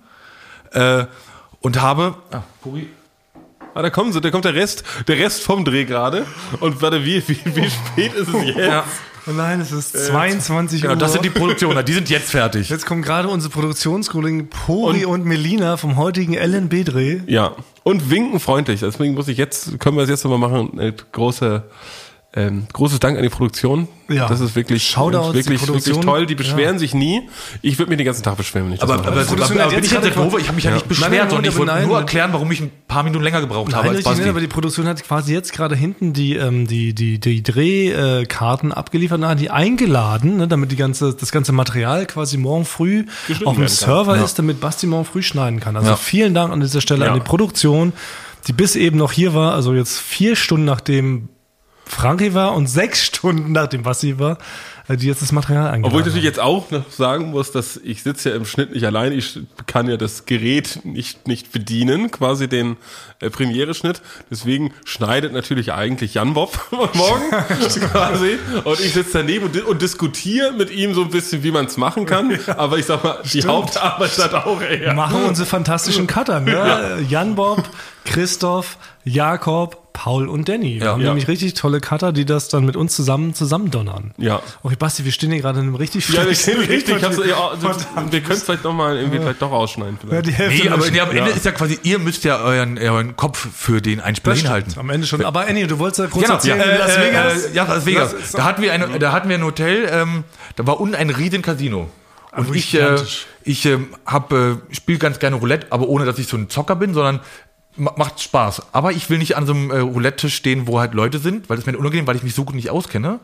Äh, und habe. Ah, Puri. Ah, da kommen sie, da kommt der Rest, der Rest vom Dreh gerade. Und warte, wie, wie, wie spät ist es jetzt? Ja, Oh nein, es ist 22 genau, Uhr. das sind die Produktionen, die sind jetzt fertig. Jetzt kommen gerade unsere Produktionskollegen Pori und, Melina vom heutigen LNB-Dreh. Ja, und winken freundlich. Deswegen muss ich jetzt, können wir es jetzt nochmal machen, äh, große, ähm, großes Dank an die Produktion. Ja. Das ist wirklich, Shoutouts, wirklich, die Produktion. wirklich toll. Die beschweren sich nie. Ich würde mich den ganzen Tag beschweren, wenn ich das Aber, aber, aber, Produktion aber, hat bin ich gerade-? Ich habe mich ja, nicht Nein, beschwert, nein, sondern ich wollte nein, nur nein. erklären, warum ich ein paar Minuten länger gebraucht habe Nein, als Basti. nicht, aber die Produktion hat quasi jetzt gerade hinten die, ähm, die, die, die Drehkarten abgeliefert, na, die eingeladen, ne, damit die ganze, das ganze Material quasi morgen früh auf dem werden kann. Server ist, damit Basti morgen früh schneiden kann. Also Ja. vielen Dank an dieser Stelle Ja. an die Produktion, die bis eben noch hier war, also jetzt vier Stunden nachdem Frankie war und sechs Stunden nachdem Basti war, äh, die jetzt das Material eingeladen Obwohl ich natürlich jetzt auch noch sagen muss, dass ich sitze ja im Schnitt nicht allein, ich kann ja das Gerät nicht, nicht bedienen, quasi den äh, Premiere-Schnitt. Deswegen schneidet natürlich eigentlich Jan Bob morgen quasi. Und ich sitze daneben und, und diskutiere mit ihm so ein bisschen, wie man es machen kann. Aber ich sag mal, die Hauptarbeit hat auch er. machen unsere fantastischen Cutter, ne? Jan Bob, Christoph, Jakob, Paul und Danny. Wir haben Ja. nämlich richtig tolle Cutter, die das dann mit uns zusammen zusammendonnern. Ja. Oh, Basti, wir stehen hier gerade in einem richtig Ja, wir kennen richtig. Ich hab's, ja, wir können es vielleicht nochmal irgendwie vielleicht doch ausschneiden. Ja, Vielleicht. die Hälfte Nee, aber nee, am Ende ist ja quasi, ihr müsst ja euren, euren Kopf für den Einspieler hinhalten. Am Ende schon. Aber Annie, du wolltest ja kurz Genau, erzählen, ja, Las äh, Vegas. Äh, ja, Las Vegas. Da hatten wir, eine, da hatten wir ein Hotel, ähm, da war unten ein riesen Casino. Und ich, äh, ich ähm, hab, äh, spiele ganz gerne Roulette, aber ohne, dass ich so ein Zocker bin, sondern macht Spaß. Aber ich will nicht an so einem äh, Roulette-Tisch stehen, wo halt Leute sind, weil das mir unangenehm, weil ich mich so gut nicht auskenne.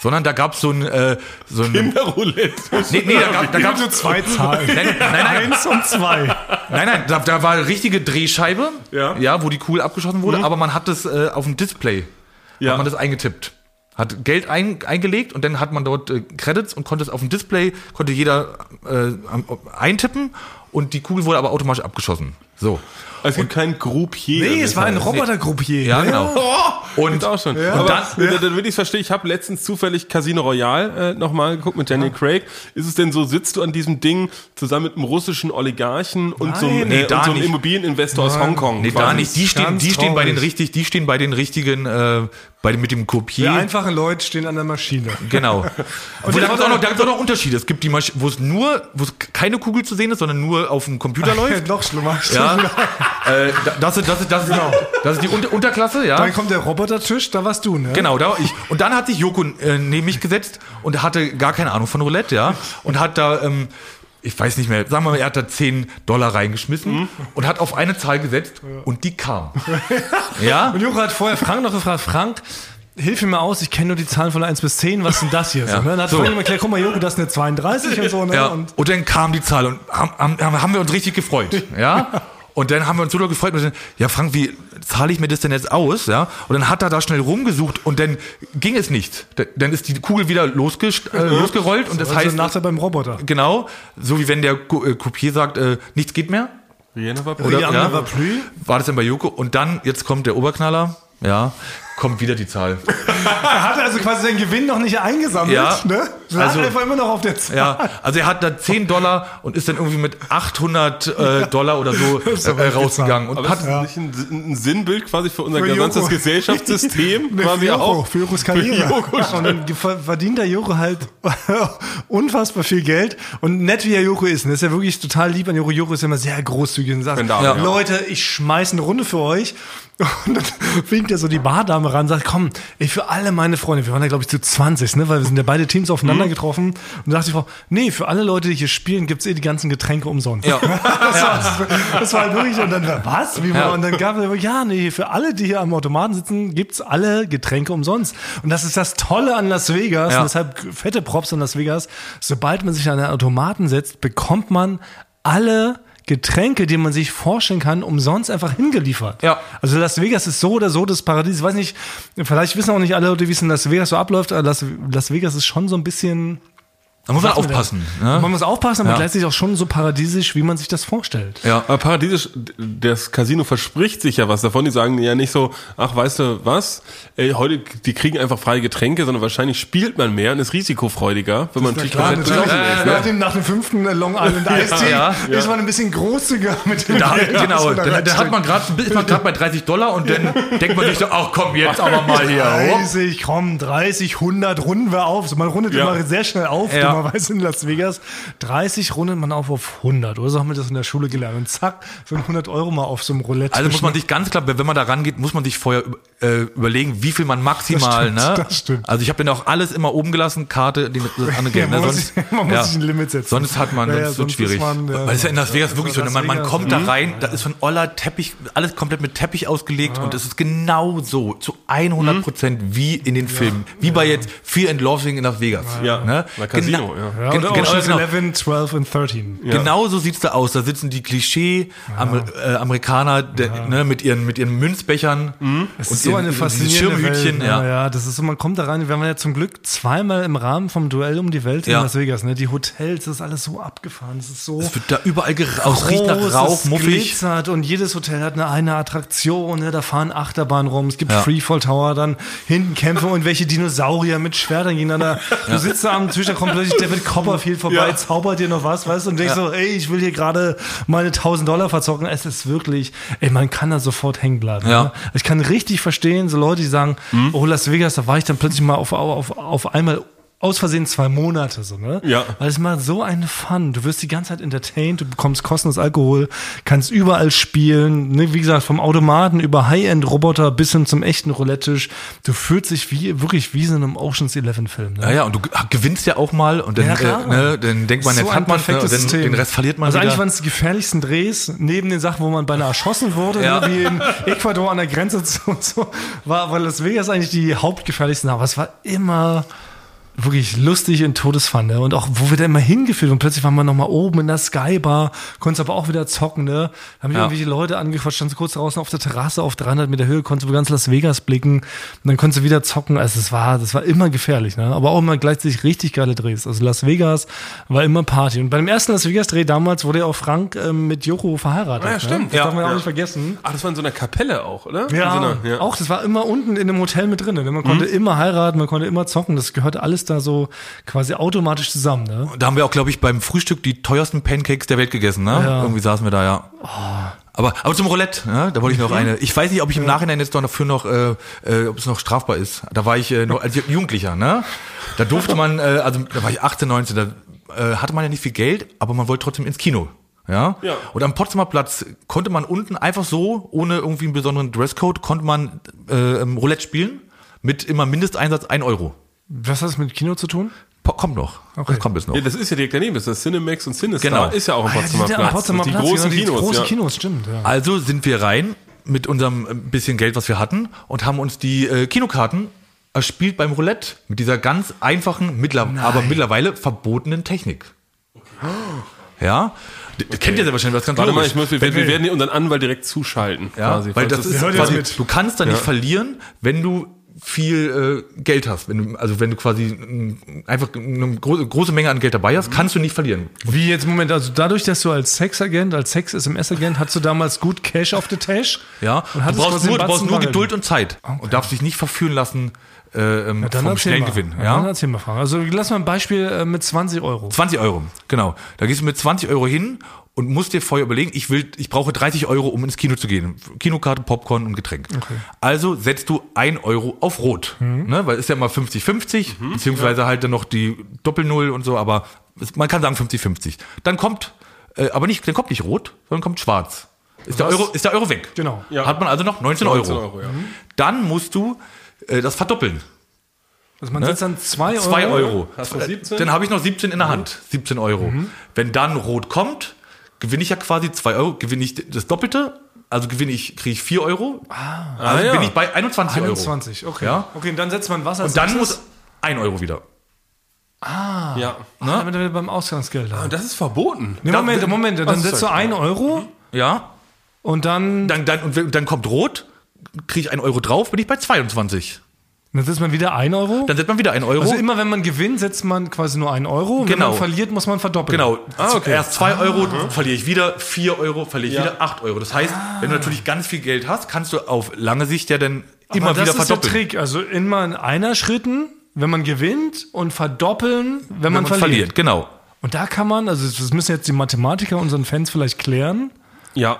Sondern da gab's so ein, äh, so ein Kinderroulette. nee, nee, da, gab, da gab's Nur zwei Zahlen. Nein, nein, nein, Eins und zwei. Nein, nein, da, da war eine richtige Drehscheibe, Ja. ja, wo die Kugel abgeschossen wurde, aber man hat das äh, auf dem Display, Ja. hat man das eingetippt. Hat Geld ein, eingelegt und dann hat man dort äh, Credits und konnte es auf dem Display, konnte jeder äh, eintippen und die Kugel wurde aber automatisch abgeschossen. So. Es gibt keinen Groupier. Nee, es war ein Roboter-Groupier. Ja, genau. Und Und, auch schon. Ja. Aber dann- dann, dann will ich es verstehen. Ich habe letztens zufällig Casino Royale äh, nochmal geguckt mit Daniel Craig. Ist es denn so, sitzt du an diesem Ding zusammen mit einem russischen Oligarchen und so einem, Nein, nee, äh, da und so einem. Immobilieninvestor aus Hongkong? nee, da quasi? nicht. Die stehen, die stehen bei den richtig, die stehen bei den richtigen, äh, bei dem, mit dem Die Kopier. einfachen Leute stehen an der Maschine. Genau. Und da gibt es auch, noch- da gibt's auch noch Unterschiede. Es gibt die Masch wo es nur, wo es keine Kugel zu sehen ist, sondern nur auf dem Computer läuft. Noch schlimmer. Ja, äh, da- das, ist, das, ist, das, ist die, das ist die Unter Unterklasse, ja. Dann kommt der Robotertisch, da warst du, ne? Genau, da war ich. Und dann hat sich Joko äh, neben mich gesetzt und hatte gar keine Ahnung von Roulette, ja. Und hat da, ähm, ich weiß nicht mehr, sagen wir mal, er hat da 10 Dollar reingeschmissen und hat auf eine Zahl gesetzt und die kam. Ja? Und Joko hat vorher Frank noch gefragt, Frank, hilf mir mal aus, ich kenne nur die Zahlen von 1 bis 10, was ist denn das hier? So, Ja. ne? Dann hat So. Frank ihm erklärt, guck mal, Joko, das ist eine 32 und so, ne? Ja, Und und dann kam die Zahl und haben, haben, haben wir uns richtig gefreut. Ja? Und dann haben wir uns so gefreut, und dann, ja Frank, wie zahle ich mir das denn jetzt aus? Ja? Und dann hat er da schnell rumgesucht und dann ging es nicht. Da- Dann ist die Kugel wieder losges äh, losgerollt und das also heißt, nachher beim Roboter. genau, so wie wenn der Ko- äh, Kopier sagt, äh, nichts geht mehr. Rihanna war Oder, Rihanna ja, war plus. war das denn bei Joko? Und dann, jetzt kommt der Oberknaller, ja, kommt wieder die Zahl. Er hat also quasi seinen Gewinn noch nicht eingesammelt, Ja. ne? Er Also- einfach immer noch auf der Zahl. Ja, also er hat da 10 Dollar und ist dann irgendwie mit 800 äh, Dollar oder so äh, rausgegangen. Und Aber hat, ist das nicht ein, ein Sinnbild quasi für unser Für gesamtes Joko. Gesellschaftssystem? Ne, quasi für Joko, auch? für Jokos Karriere. Für Joko. und dann ver- verdient der Joko halt unfassbar viel Geld. Und nett wie der Joko ist, ne, ist ja wirklich total lieb an Joko. Joko ist ja immer sehr großzügig und sagt, ja. ja. Leute, ich schmeiß eine Runde für euch. Und dann winkt er so die Bardame ran und sagt, komm, ey, für alle meine Freunde, wir waren ja glaube ich zu 20, ne, weil wir sind ja beide Teams aufeinander Mhm. getroffen. Und da dachte die Frau, nee, für alle Leute, die hier spielen, gibt's eh die ganzen Getränke umsonst. Ja. das, war, das war halt wirklich, und dann, was? Wie, Ja. Und dann gab es, ja, nee, für alle, die hier am Automaten sitzen, gibt's alle Getränke umsonst. Und das ist das Tolle an Las Vegas, Ja. und deshalb fette Props an Las Vegas. Sobald man sich an einen Automaten setzt, bekommt man alle Getränke, die man sich vorstellen kann, umsonst einfach hingeliefert. Ja. Also Las Vegas ist so oder so das Paradies. Ich weiß nicht, vielleicht wissen auch nicht alle Leute, wie es in Las Vegas so abläuft, aber Las, Las Vegas ist schon so ein bisschen da muss man man aufpassen. Man Ne? muss aufpassen, aber Ja. gleichzeitig auch schon so paradiesisch, wie man sich das vorstellt. Ja. Aber paradiesisch, das Casino verspricht sich ja was davon. Die sagen ja nicht so, ach, weißt du was, ey, heute, die kriegen einfach freie Getränke, sondern wahrscheinlich spielt man mehr und ist risikofreudiger, wenn man natürlich Klar, komplett natürlich. ist. nach, dem, nach dem fünften Long Island Ice Tea Ja, ist man ein bisschen großzügiger mit dem Da, Geld, genau, man da dann, dann hat man gerade ist man gerade bei 30 Dollar und dann denkt man sich so, ach komm, jetzt aber mal hier. hopp. 30, komm, 30, 100 runden wir auf. So, man rundet Ja. immer sehr schnell auf, Ja. Dummerweise in Las Vegas. 30 rundet man auf auf 100. Oder so haben wir das in der Schule gelernt. Und zack, so ein 100 Euro mal auf so einem Roulette. Also muss man sich ganz klar, wenn man da rangeht, muss man sich vorher äh, überlegen, wie viel man maximal, Das stimmt, ne? das stimmt. Also ich habe dann auch alles immer oben gelassen, Karte, den, das andere Geld. man ne? muss Sonst, sich- man muss sich ein Limit setzen. Sonst hat man, Ja, ja, sonst wird sonst schwierig. man, ja, Weil es ja in Las Vegas ja, wirklich so, ne? Man, man kommt da rein, da ist von Oller Teppich, alles komplett mit Teppich ausgelegt und es ist genau so, zu 100 Prozent wie in den Filmen. Wie bei jetzt Fear and Loathing in Las Vegas. Ja, ne? bei Casino, Genau- ja. Ja, Gen- oder genau, Ocean's genau. 11, 12 und 13. Genau so sieht's da aus. Da sitzen die Klischee-Amerikaner ne, mit, ihren, mit ihren Münzbechern. Es und ist so ihren- eine faszinierende Schirmhütchen. Welt. Ja. ja, das ist so, man kommt da rein, wir waren ja zum Glück zweimal im Rahmen vom Duell um die Welt in Ja. Las Vegas, ne? Die Hotels, das ist alles so abgefahren, es ist so Es wird da überall geraucht. Es riecht nach Rauch, muffig. glitzert und jedes Hotel hat eine, eine Attraktion, ne? da fahren Achterbahnen rum, es gibt Ja. Freefall Tower, dann hinten kämpfen und welche Dinosaurier mit Schwertern gegeneinander. Du sitzt da am Tisch, da kommt plötzlich David Copperfield vorbei, Ja. zaubert dir noch was, weißt du, und denkst so, ey, ich will hier gerade meine 1000 Dollar verzocken. Es ist wirklich, ey, man kann da sofort hängen bleiben. Ja. Ne? Ich kann richtig verstehen, so Leute, die sagen, Mhm. oh, Las Vegas, da war ich dann plötzlich mal auf, auf, auf einmal aus Versehen zwei Monate, so, ne? Ja. Weil es macht so einen Fun. Du wirst die ganze Zeit entertained, du bekommst kostenlos Alkohol, kannst überall spielen, ne? Wie gesagt, vom Automaten über High-End-Roboter bis hin zum echten Roulette-Tisch. Du fühlst dich wie, wirklich wie in einem Ocean's Eleven-Film, ne? Ja, ja, und du gewinnst ja auch mal und dann, Ja, äh, ne, dann denkt man, So jetzt hat man ne, System. den Rest verliert man Also eigentlich wieder. waren es die gefährlichsten Drehs, neben den Sachen, wo man beinahe erschossen wurde, Ja. ne, wie in Ecuador an der Grenze zu und so, war, war Las Vegas eigentlich die hauptgefährlichsten. Aber es war immer wirklich lustig und Todesfun. Ne? Und auch, wo wir da immer hingeführt und plötzlich waren wir nochmal oben in der Skybar, konntest aber auch wieder zocken, ne? Da haben wir Ja. irgendwelche Leute angequatscht, standst kurz draußen auf der Terrasse auf 300 Meter Höhe, konntest über ganz Las Vegas blicken und dann konntest du wieder zocken. Also es war, das war immer gefährlich, ne? Aber auch immer gleichzeitig richtig geile Drehs. Also Las Vegas war immer Party. Und beim ersten Las Vegas Dreh damals wurde ja auch Frank ähm, mit Joko verheiratet. Ah, ja, Ne? stimmt. Das Ja, darf man ja auch nicht vergessen. Ach, das war in so einer Kapelle auch, oder? Ja, In so einer, ja. auch, das war immer unten in einem Hotel mit drin. Ne? Man konnte immer heiraten, man konnte immer zocken. Das gehörte alles da so quasi automatisch zusammen. Ne? Da haben wir auch, glaube ich, beim Frühstück die teuersten Pancakes der Welt gegessen, ne? Ja. Irgendwie saßen wir da, ja. Aber, aber zum Roulette, ne? da wollte ich noch eine. Ich weiß nicht, ob ich im Nachhinein jetzt noch dafür noch, äh, äh, ob es noch strafbar ist. Da war ich äh, noch als Jugendlicher, ne? Da durfte man, äh, also da war ich 18, 19, da äh, hatte man ja nicht viel Geld, aber man wollte trotzdem ins Kino. Ja? Ja. Und am Potsdamer Platz konnte man unten einfach so, ohne irgendwie einen besonderen Dresscode, konnte man äh, Roulette spielen mit immer Mindesteinsatz 1 Euro. Was hat das mit Kino zu tun? Kommt noch. Okay. Das kommt jetzt noch. Ja, das ist ja direkt daneben, das ist das Cinemax und Cinestar Genau. ist ja auch Ah, die Potsdamer sind ja Platz. Potsdamer die Platz, großen genau, die Kinos, großen ja. Kinos, stimmt. Ja. Also sind wir rein mit unserem bisschen Geld, was wir hatten, und haben uns die äh, Kinokarten erspielt beim Roulette mit dieser ganz einfachen, mittler aber mittlerweile verbotenen Technik. Ja, D- kennt ihr ja wahrscheinlich, was ganz Warte mal, ich muss, wir, wir werden unseren Anwalt direkt zuschalten. ja, quasi, weil das ist quasi, du kannst da nicht verlieren, wenn du viel äh, Geld hast. Wenn du, also wenn du quasi mm, einfach eine gro große Menge an Geld dabei hast, kannst du nicht verlieren. Wie jetzt, Moment, also dadurch, dass du als Sexagent, als Sex-SMS-Agent, hast du damals gut Cash auf the Tash? Ja, Und du brauchst nur, du brauchst nur. Geduld und Zeit und darfst dich nicht verführen lassen äh, ähm, Dann vom erzähl schnellen mal. Gewinn. Ja, Ja? Dann erzähl mal, Frank. Also lass mal ein Beispiel äh, mit 20 Euro. 20 Euro, genau. Da gehst du mit 20 Euro hin und musst dir vorher überlegen, ich will, ich brauche 30 Euro, um ins Kino zu gehen. Kinokarte, Popcorn und Getränk. Also setzt du 1 Euro auf Rot. Ne? Weil ist ja immer 50-50, beziehungsweise halt dann noch die Doppelnull und so, aber es- man kann sagen 50-50. Dann kommt, äh, aber nicht, dann kommt nicht Rot, sondern kommt Schwarz. Ist der? Euro, ist der Euro weg. Genau. Ja. Hat man also noch 19, 19 Euro. Euro, ja. Dann musst du äh, das verdoppeln. Also man setzt dann 2 Euro. 2 Euro. Hast du 17? Dann habe ich noch 17 in der Hand. 17 Euro. Wenn dann rot kommt, gewinne ich ja quasi 2 Euro, gewinne ich das Doppelte, also gewinne ich, kriege ich 4 Euro. also ja. bin ich bei 21, 21, okay. Ja. Okay, und dann setzt man was als Euro. Und dann muss 1 Euro wieder. Ja. Ah, damit wir beim Ausgangsgeld haben. Und das ist verboten. Nee, Moment, Moment, dann setzt du sorry. 1 Euro Ja. und dann, Dann, dann, und dann kommt rot, kriege ich 1 Euro drauf, bin ich bei 22. dann setzt man wieder 1 Euro. Dann setzt man wieder 1 Euro. Also immer wenn man gewinnt, setzt man quasi nur 1 Euro. Wenn Genau. man verliert, muss man verdoppeln. Genau. Ah, okay. Erst 2 Euro, verliere ich wieder, 4 Euro, verliere ich Ja. wieder, 8 Euro. Das heißt, wenn du natürlich ganz viel Geld hast, kannst du auf lange Sicht ja dann Aber immer das wieder ist der verdoppeln. Trick. Also immer in einer Schritten, wenn man gewinnt und verdoppeln, wenn, Wenn man, man verliert. verliert, genau. Und da kann man, also das müssen jetzt die Mathematiker unseren Fans vielleicht klären. Ja.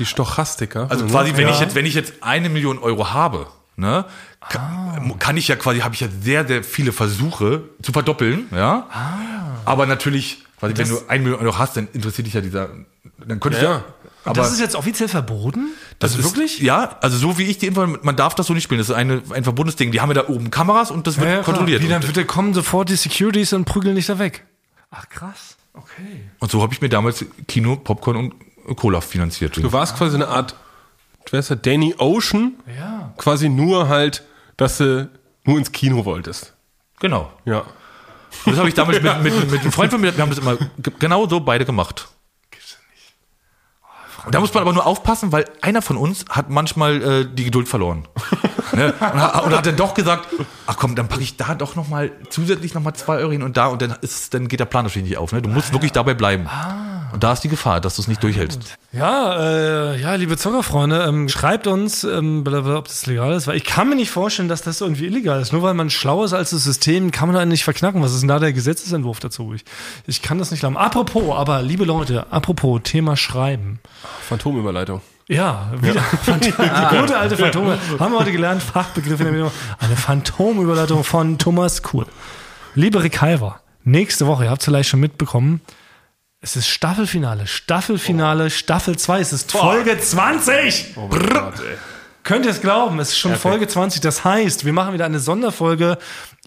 Die Stochastiker. Also quasi, wenn Ja. ich jetzt, wenn ich jetzt eine Million Euro habe, ne, kann, kann ich ja quasi, habe ich ja sehr, sehr viele Versuche zu verdoppeln, ja. Aber natürlich, quasi, wenn du eine Million Euro hast, dann interessiert dich ja dieser, dann könnte ich Ja, ja. ja. Und Aber das ist jetzt offiziell verboten? das also ist, wirklich? Ja, also so wie ich die Info, man darf das so nicht spielen. Das ist eine, ein verbundenes Ding. Die haben ja da oben Kameras und das wird Ja, kontrolliert. Wie, dann wird, kommen sofort die Securities und prügeln dich da weg. Ach krass. Okay. und so habe ich mir damals Kino, Popcorn und Cola finanziert. Du warst quasi eine Art, du wärst ja Danny Ocean, Ja. quasi nur halt, dass du nur ins Kino wolltest. Genau. Ja. Und das habe ich damals mit, mit, mit einem Freund von mir, wir haben das immer ge- genau so beide gemacht. Da muss man aber nur aufpassen, weil einer von uns hat manchmal äh, die Geduld verloren. ne? und, hat, und hat dann doch gesagt, ach komm, dann packe ich da doch noch mal zusätzlich noch mal zwei Euro hin und da und dann ist, dann geht der Plan natürlich nicht auf. Ne? Du musst wirklich dabei bleiben. Und da ist die Gefahr, dass du es nicht durchhältst. Ja, äh, ja, liebe Zockerfreunde, ähm, schreibt uns, ähm, blablabla, ob das legal ist, weil ich kann mir nicht vorstellen, dass das irgendwie illegal ist. Nur weil man schlauer ist als das System, kann man da nicht verknacken. Was ist denn da der Gesetzesentwurf dazu? Ich, ich kann das nicht glauben. Apropos, aber liebe Leute, apropos Thema Schreiben. Phantomüberleitung. Ja, wieder die gute alte Phantome. Haben wir heute gelernt, Fachbegriff in der Medium. Eine Phantomüberleitung von Thomas Kuhl. Liebe Rick Halver, nächste Woche, ihr habt es vielleicht schon mitbekommen, es ist Staffelfinale. Staffelfinale, Staffel 2. Es ist Folge 20. Oh Gott. Könnt ihr es glauben? Es ist schon Folge 20. Das heißt, wir machen wieder eine Sonderfolge.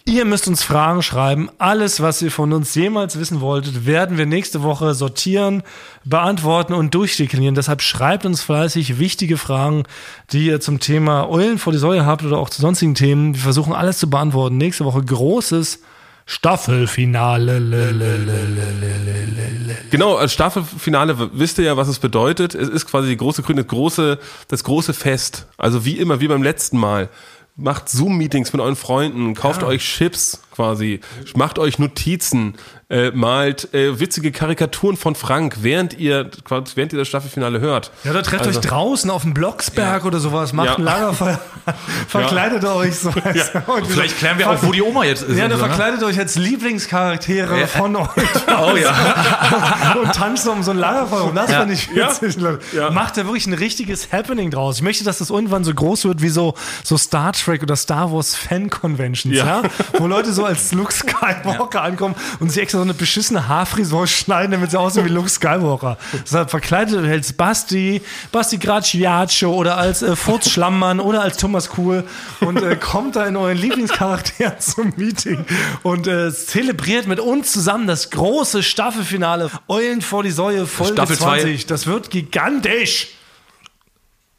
Ihr müsst uns Fragen schreiben. Alles, was ihr von uns jemals wissen wolltet, werden wir nächste Woche sortieren, beantworten und durchdeklinieren. Deshalb schreibt uns fleißig wichtige Fragen, die ihr zum Thema Eulen vor die Säule habt oder auch zu sonstigen Themen. Wir versuchen alles zu beantworten. Nächste Woche großes Staffelfinale. le, le, le, le, le, le, le. Genau, als Staffelfinale wisst ihr ja, was es bedeutet. Es ist quasi die große Grüne, das große, das große Fest. Also wie immer, wie beim letzten Mal. Macht Zoom-Meetings mit euren Freunden, kauft euch Chips quasi, macht euch Notizen, äh, malt äh, witzige Karikaturen von Frank, während ihr quasi, während ihr das Staffelfinale hört. Ja, da trefft Also- euch draußen auf dem Blocksberg oder sowas, macht Ja. ein Lagerfeuer, verkleidet euch so. Vielleicht klären wir auch, wo die Oma jetzt ist. Ja, dann so, ne? verkleidet euch als Lieblingscharaktere Ja. von euch Oh ja. und tanzt um so ein Lagerfeuer. Und das Ja. fand ich witzig. Leute. Ja. Macht da wirklich ein richtiges Happening draus. Ich möchte, dass das irgendwann so groß wird wie so, so Star Trek oder Star Wars Fan-Conventions, ja. Ja. Wo Leute so als Luke Skywalker ankommen und sich extra so eine beschissene Haarfrisur schneiden, damit sie aussehen wie Luke Skywalker. Deshalb verkleidet euch als Basti, Basti Graciaccio oder als äh, Furz Schlammmann oder als Thomas Kuhl und äh, kommt da in euren Lieblingscharakter zum Meeting und äh, zelebriert mit uns zusammen das große Staffelfinale Eulen vor die Säue Folge Staffel zwei. 20. Das wird gigantisch.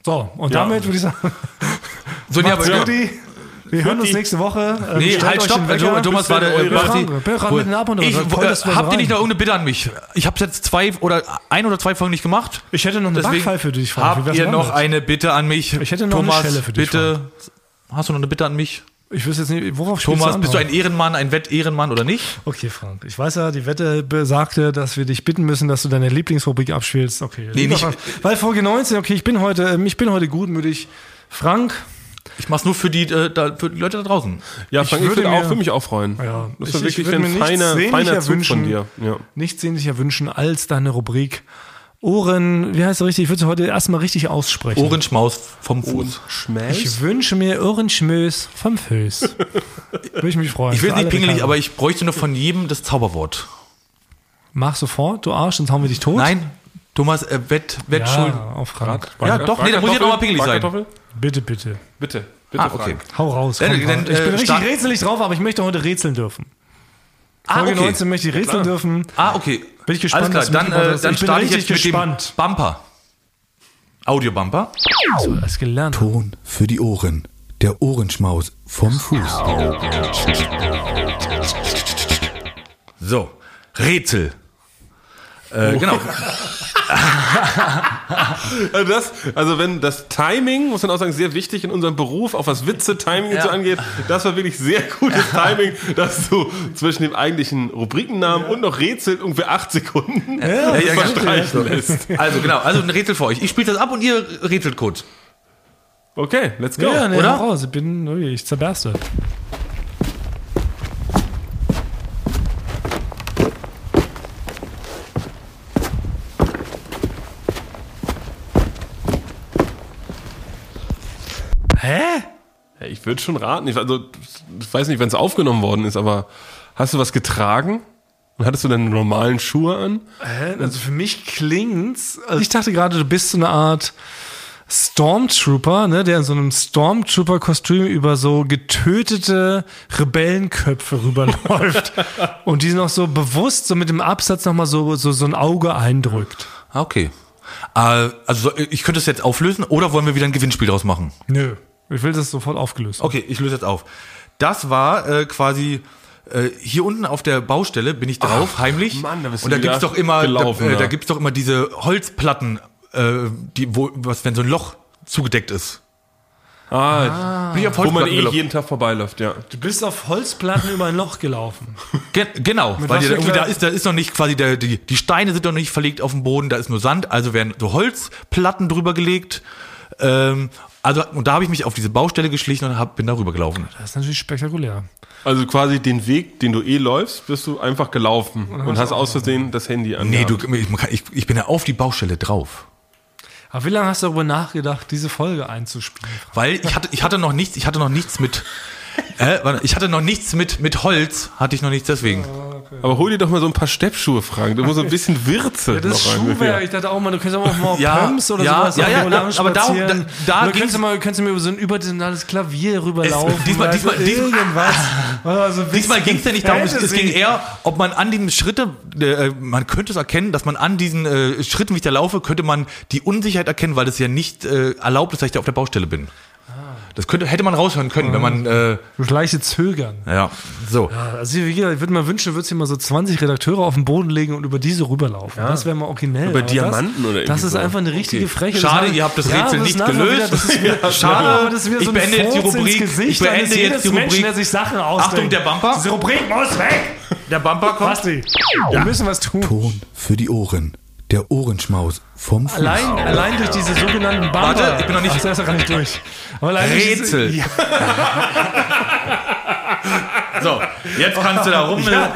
So, und Ja. damit würde ich sagen, So, aber, gut. Wir hören uns nächste Woche. Ähm, Nee, halt, stopp. Wecker. Thomas, Äh. Bin ran mit den Ab- und ich, äh, war habt ihr nicht noch irgendeine Bitte an mich? Ich habe jetzt zwei oder ein oder zwei Folgen nicht gemacht. Ich hätte noch eine Deswegen Backpfeife für dich, Frank. Habt ihr noch eine Bitte an mich? Ich hätte noch eine Thomas, Schelle für dich, Bitte. Hast du noch eine Bitte an mich? Ich wüsste jetzt nicht, worauf Thomas, an, bist du ein Frank? Ehrenmann, ein Wettehrenmann oder nicht? Okay, Frank. Ich weiß ja, die Wette besagte, dass wir dich bitten müssen, dass du deine Lieblingsrubrik abspielst. Okay. Nee, nicht- Frank, Weil Folge 19, okay, ich bin heute, ähm, ich bin heute gutmütig. Frank, Ich mach's nur für die, äh, da, für die Leute da draußen. Ja, Frank, ich, würde würde mir- auch, würde mich auch freuen. Ja, das ich- ich wirklich ein mir nichts feiner, sehnlicher feiner Zug wünschen. von dir. Ja. nichts sehnlicher wünschen als deine Rubrik Ohren, wie heißt es richtig? Ich würde sie heute erstmal richtig aussprechen. Ohrenschmaus vom Fuß. Schmäß? Ich wünsche mir Ohrenschmös vom Föß. Würde ich mich freuen. Ich will Für nicht pingelig, aber ich bräuchte nur von jedem das Zauberwort. Mach sofort, du Arsch, sonst hauen wir dich tot. Nein, Thomas, äh, Wett, Wettschuld. Ja, auf Frank. Ja, doch, nee, da muss ich doch mal pingelig sein. Bitte, bitte. Bitte, bitte, Ah, okay. Frank. Hau raus. Komm, dann, Frank. ich bin äh, richtig start- rätselig drauf, aber ich möchte heute rätseln dürfen. Ah, Folge okay. 19 möchte ich rätseln dürfen. Ah, okay. Bin ich gespannt, Alles klar, was dann, äh, dann Ich bin starte ich richtig jetzt mit gespannt. dem Bumper. Audio-Bumper. So, das gelernt. Ton für die Ohren. Der Ohrenschmaus vom Fuß. So, Rätsel. Äh, genau. Also, das, also wenn das Timing, muss man auch sagen, sehr wichtig in unserem Beruf, auch was Witze, Timing und so angeht, das war wirklich sehr gutes Timing, dass du zwischen dem eigentlichen Rubrikennamen und noch Rätsel ungefähr acht Sekunden Ja, ja, verstreichen lässt. Also genau, also ein Rätsel für euch. Ich spiele das ab und ihr rätselt kurz. Okay, let's go. Ja, nee, oder? raus. Ich bin, ich zerberste. Ich würde schon raten. Ich, also, ich weiß nicht, wenn es aufgenommen worden ist, aber hast du was getragen? Und hattest du deine normalen Schuhe an? Hä? Also für mich klingt's. Also ich dachte gerade, du bist so eine Art Stormtrooper, ne, der in so einem Stormtrooper-Kostüm über so getötete Rebellenköpfe rüberläuft und die noch so bewusst so mit dem Absatz nochmal so, so, so ein Auge eindrückt. Ah, okay. Äh, also so- ich könnte es jetzt auflösen oder wollen wir wieder ein Gewinnspiel draus machen? Nö. Ich will das sofort aufgelöst. Okay, ich löse jetzt auf. Das war äh, quasi äh, hier unten auf der Baustelle bin ich drauf, heimlich. Mann, da bist du und da gibt's doch immer, gelaufen, da, äh, da gibt's doch immer diese Holzplatten, äh, die, wo, was, wenn so ein Loch zugedeckt ist. Ah, Bin ich auf wo man Holzplatten eh gelaufen. jeden Tag vorbeiläuft, ja. Du bist auf Holzplatten über ein Loch gelaufen. Ge genau, weil was die, da ist, da ist noch nicht quasi, der, die, die Steine sind noch nicht verlegt auf dem Boden, da ist nur Sand, also werden so Holzplatten drüber gelegt. Ähm, also, und da habe ich mich auf diese Baustelle geschlichen und hab, bin darüber gelaufen. Das ist natürlich spektakulär. Also quasi den Weg, den du eh läufst, bist du einfach gelaufen und hast aus Versehen das Handy an. Nee, du, ich, ich bin ja auf die Baustelle drauf. Aber wie lange hast du darüber nachgedacht, diese Folge einzuspielen? Weil ich hatte, ich hatte noch nichts, ich hatte noch nichts mit, äh, ich hatte noch nichts mit, mit Holz, hatte ich noch nichts deswegen. Aber hol dir doch mal so ein paar Steppschuhe, Frank. Du musst so ein bisschen Würze Das ist noch. Schuhwerk. Ich dachte auch mal, du könntest auch mal auf Ja, Pumps oder ja, sowas ja, ja, Lang aber da- da Oder ging's- könntest du mal, könntest du mir über so ein überdimensionales Klavier rüberlaufen. diesmal- weißt du, diesmal- diesmal- irgendwas. Also Diesmal ging es ja nicht darum, es, es ging eher, ob man an den Schritte, äh, man könnte es erkennen, dass man an diesen äh, Schritten, wie ich da laufe, könnte man die Unsicherheit erkennen, weil es ja nicht äh, erlaubt ist, dass ich da auf der Baustelle bin. Das könnte, hätte man raushören können, wenn man, äh, Das leichte Zögern. ja, so. Also wie gesagt, ich würde mir wünschen, du würdest hier mal so 20 Redakteure auf den Boden legen und über diese rüberlaufen. Das wäre mal originell. Über Aber Diamanten das, oder Das irgendwie ist so. einfach eine richtige Freche. Schade, Das ihr habt das ja, Rätsel aber nicht gelöst. Wieder, das wieder, Schade. aber das ist wieder Ich so ein beende jetzt die Rubrik. Gesicht Ich beende jetzt jedes die Menschen, Rubrik. der sich Sachen ausdenkt. Achtung, der Bumper. Diese Rubrik muss weg. Der Bumper kommt. Basti, wir müssen was tun. Ton für die Ohren. Der Ohrenschmaus vom Fuß. Allein, allein durch diese sogenannten Bumper. Warte, ich bin noch nicht- Ach, das ist doch gar nicht durch. Aber allein durch Rätsel. Diese, ja, So, jetzt kannst du da rum. Ja,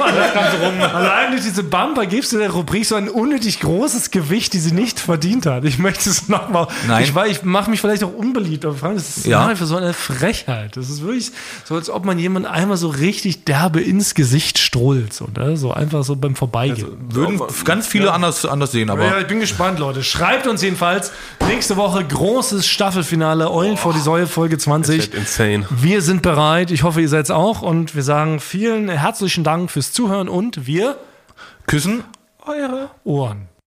Allein durch diese Bumper gibst du der Rubrik so ein unnötig großes Gewicht, die sie nicht verdient hat. Ich möchte es nochmal. Nein. Ich, weiß, ich mache mich vielleicht auch unbeliebt, aber Frank, das ist Ja. vor so eine Frechheit. Das ist wirklich so, als ob man jemand einmal so richtig derbe ins Gesicht strollt. So, ne? so einfach so beim Vorbeigehen. Würden ganz viele anders, anders sehen, aber. ja, ich bin gespannt, Leute. Schreibt uns jedenfalls nächste Woche großes Staffelfinale Eulen vor die Säule Folge 20. Insane. Wir sind bereit. Ich hoffe, ihr seid's auch. Und wir sagen vielen herzlichen Dank fürs Zuhören und wir Küssen eure Ohren.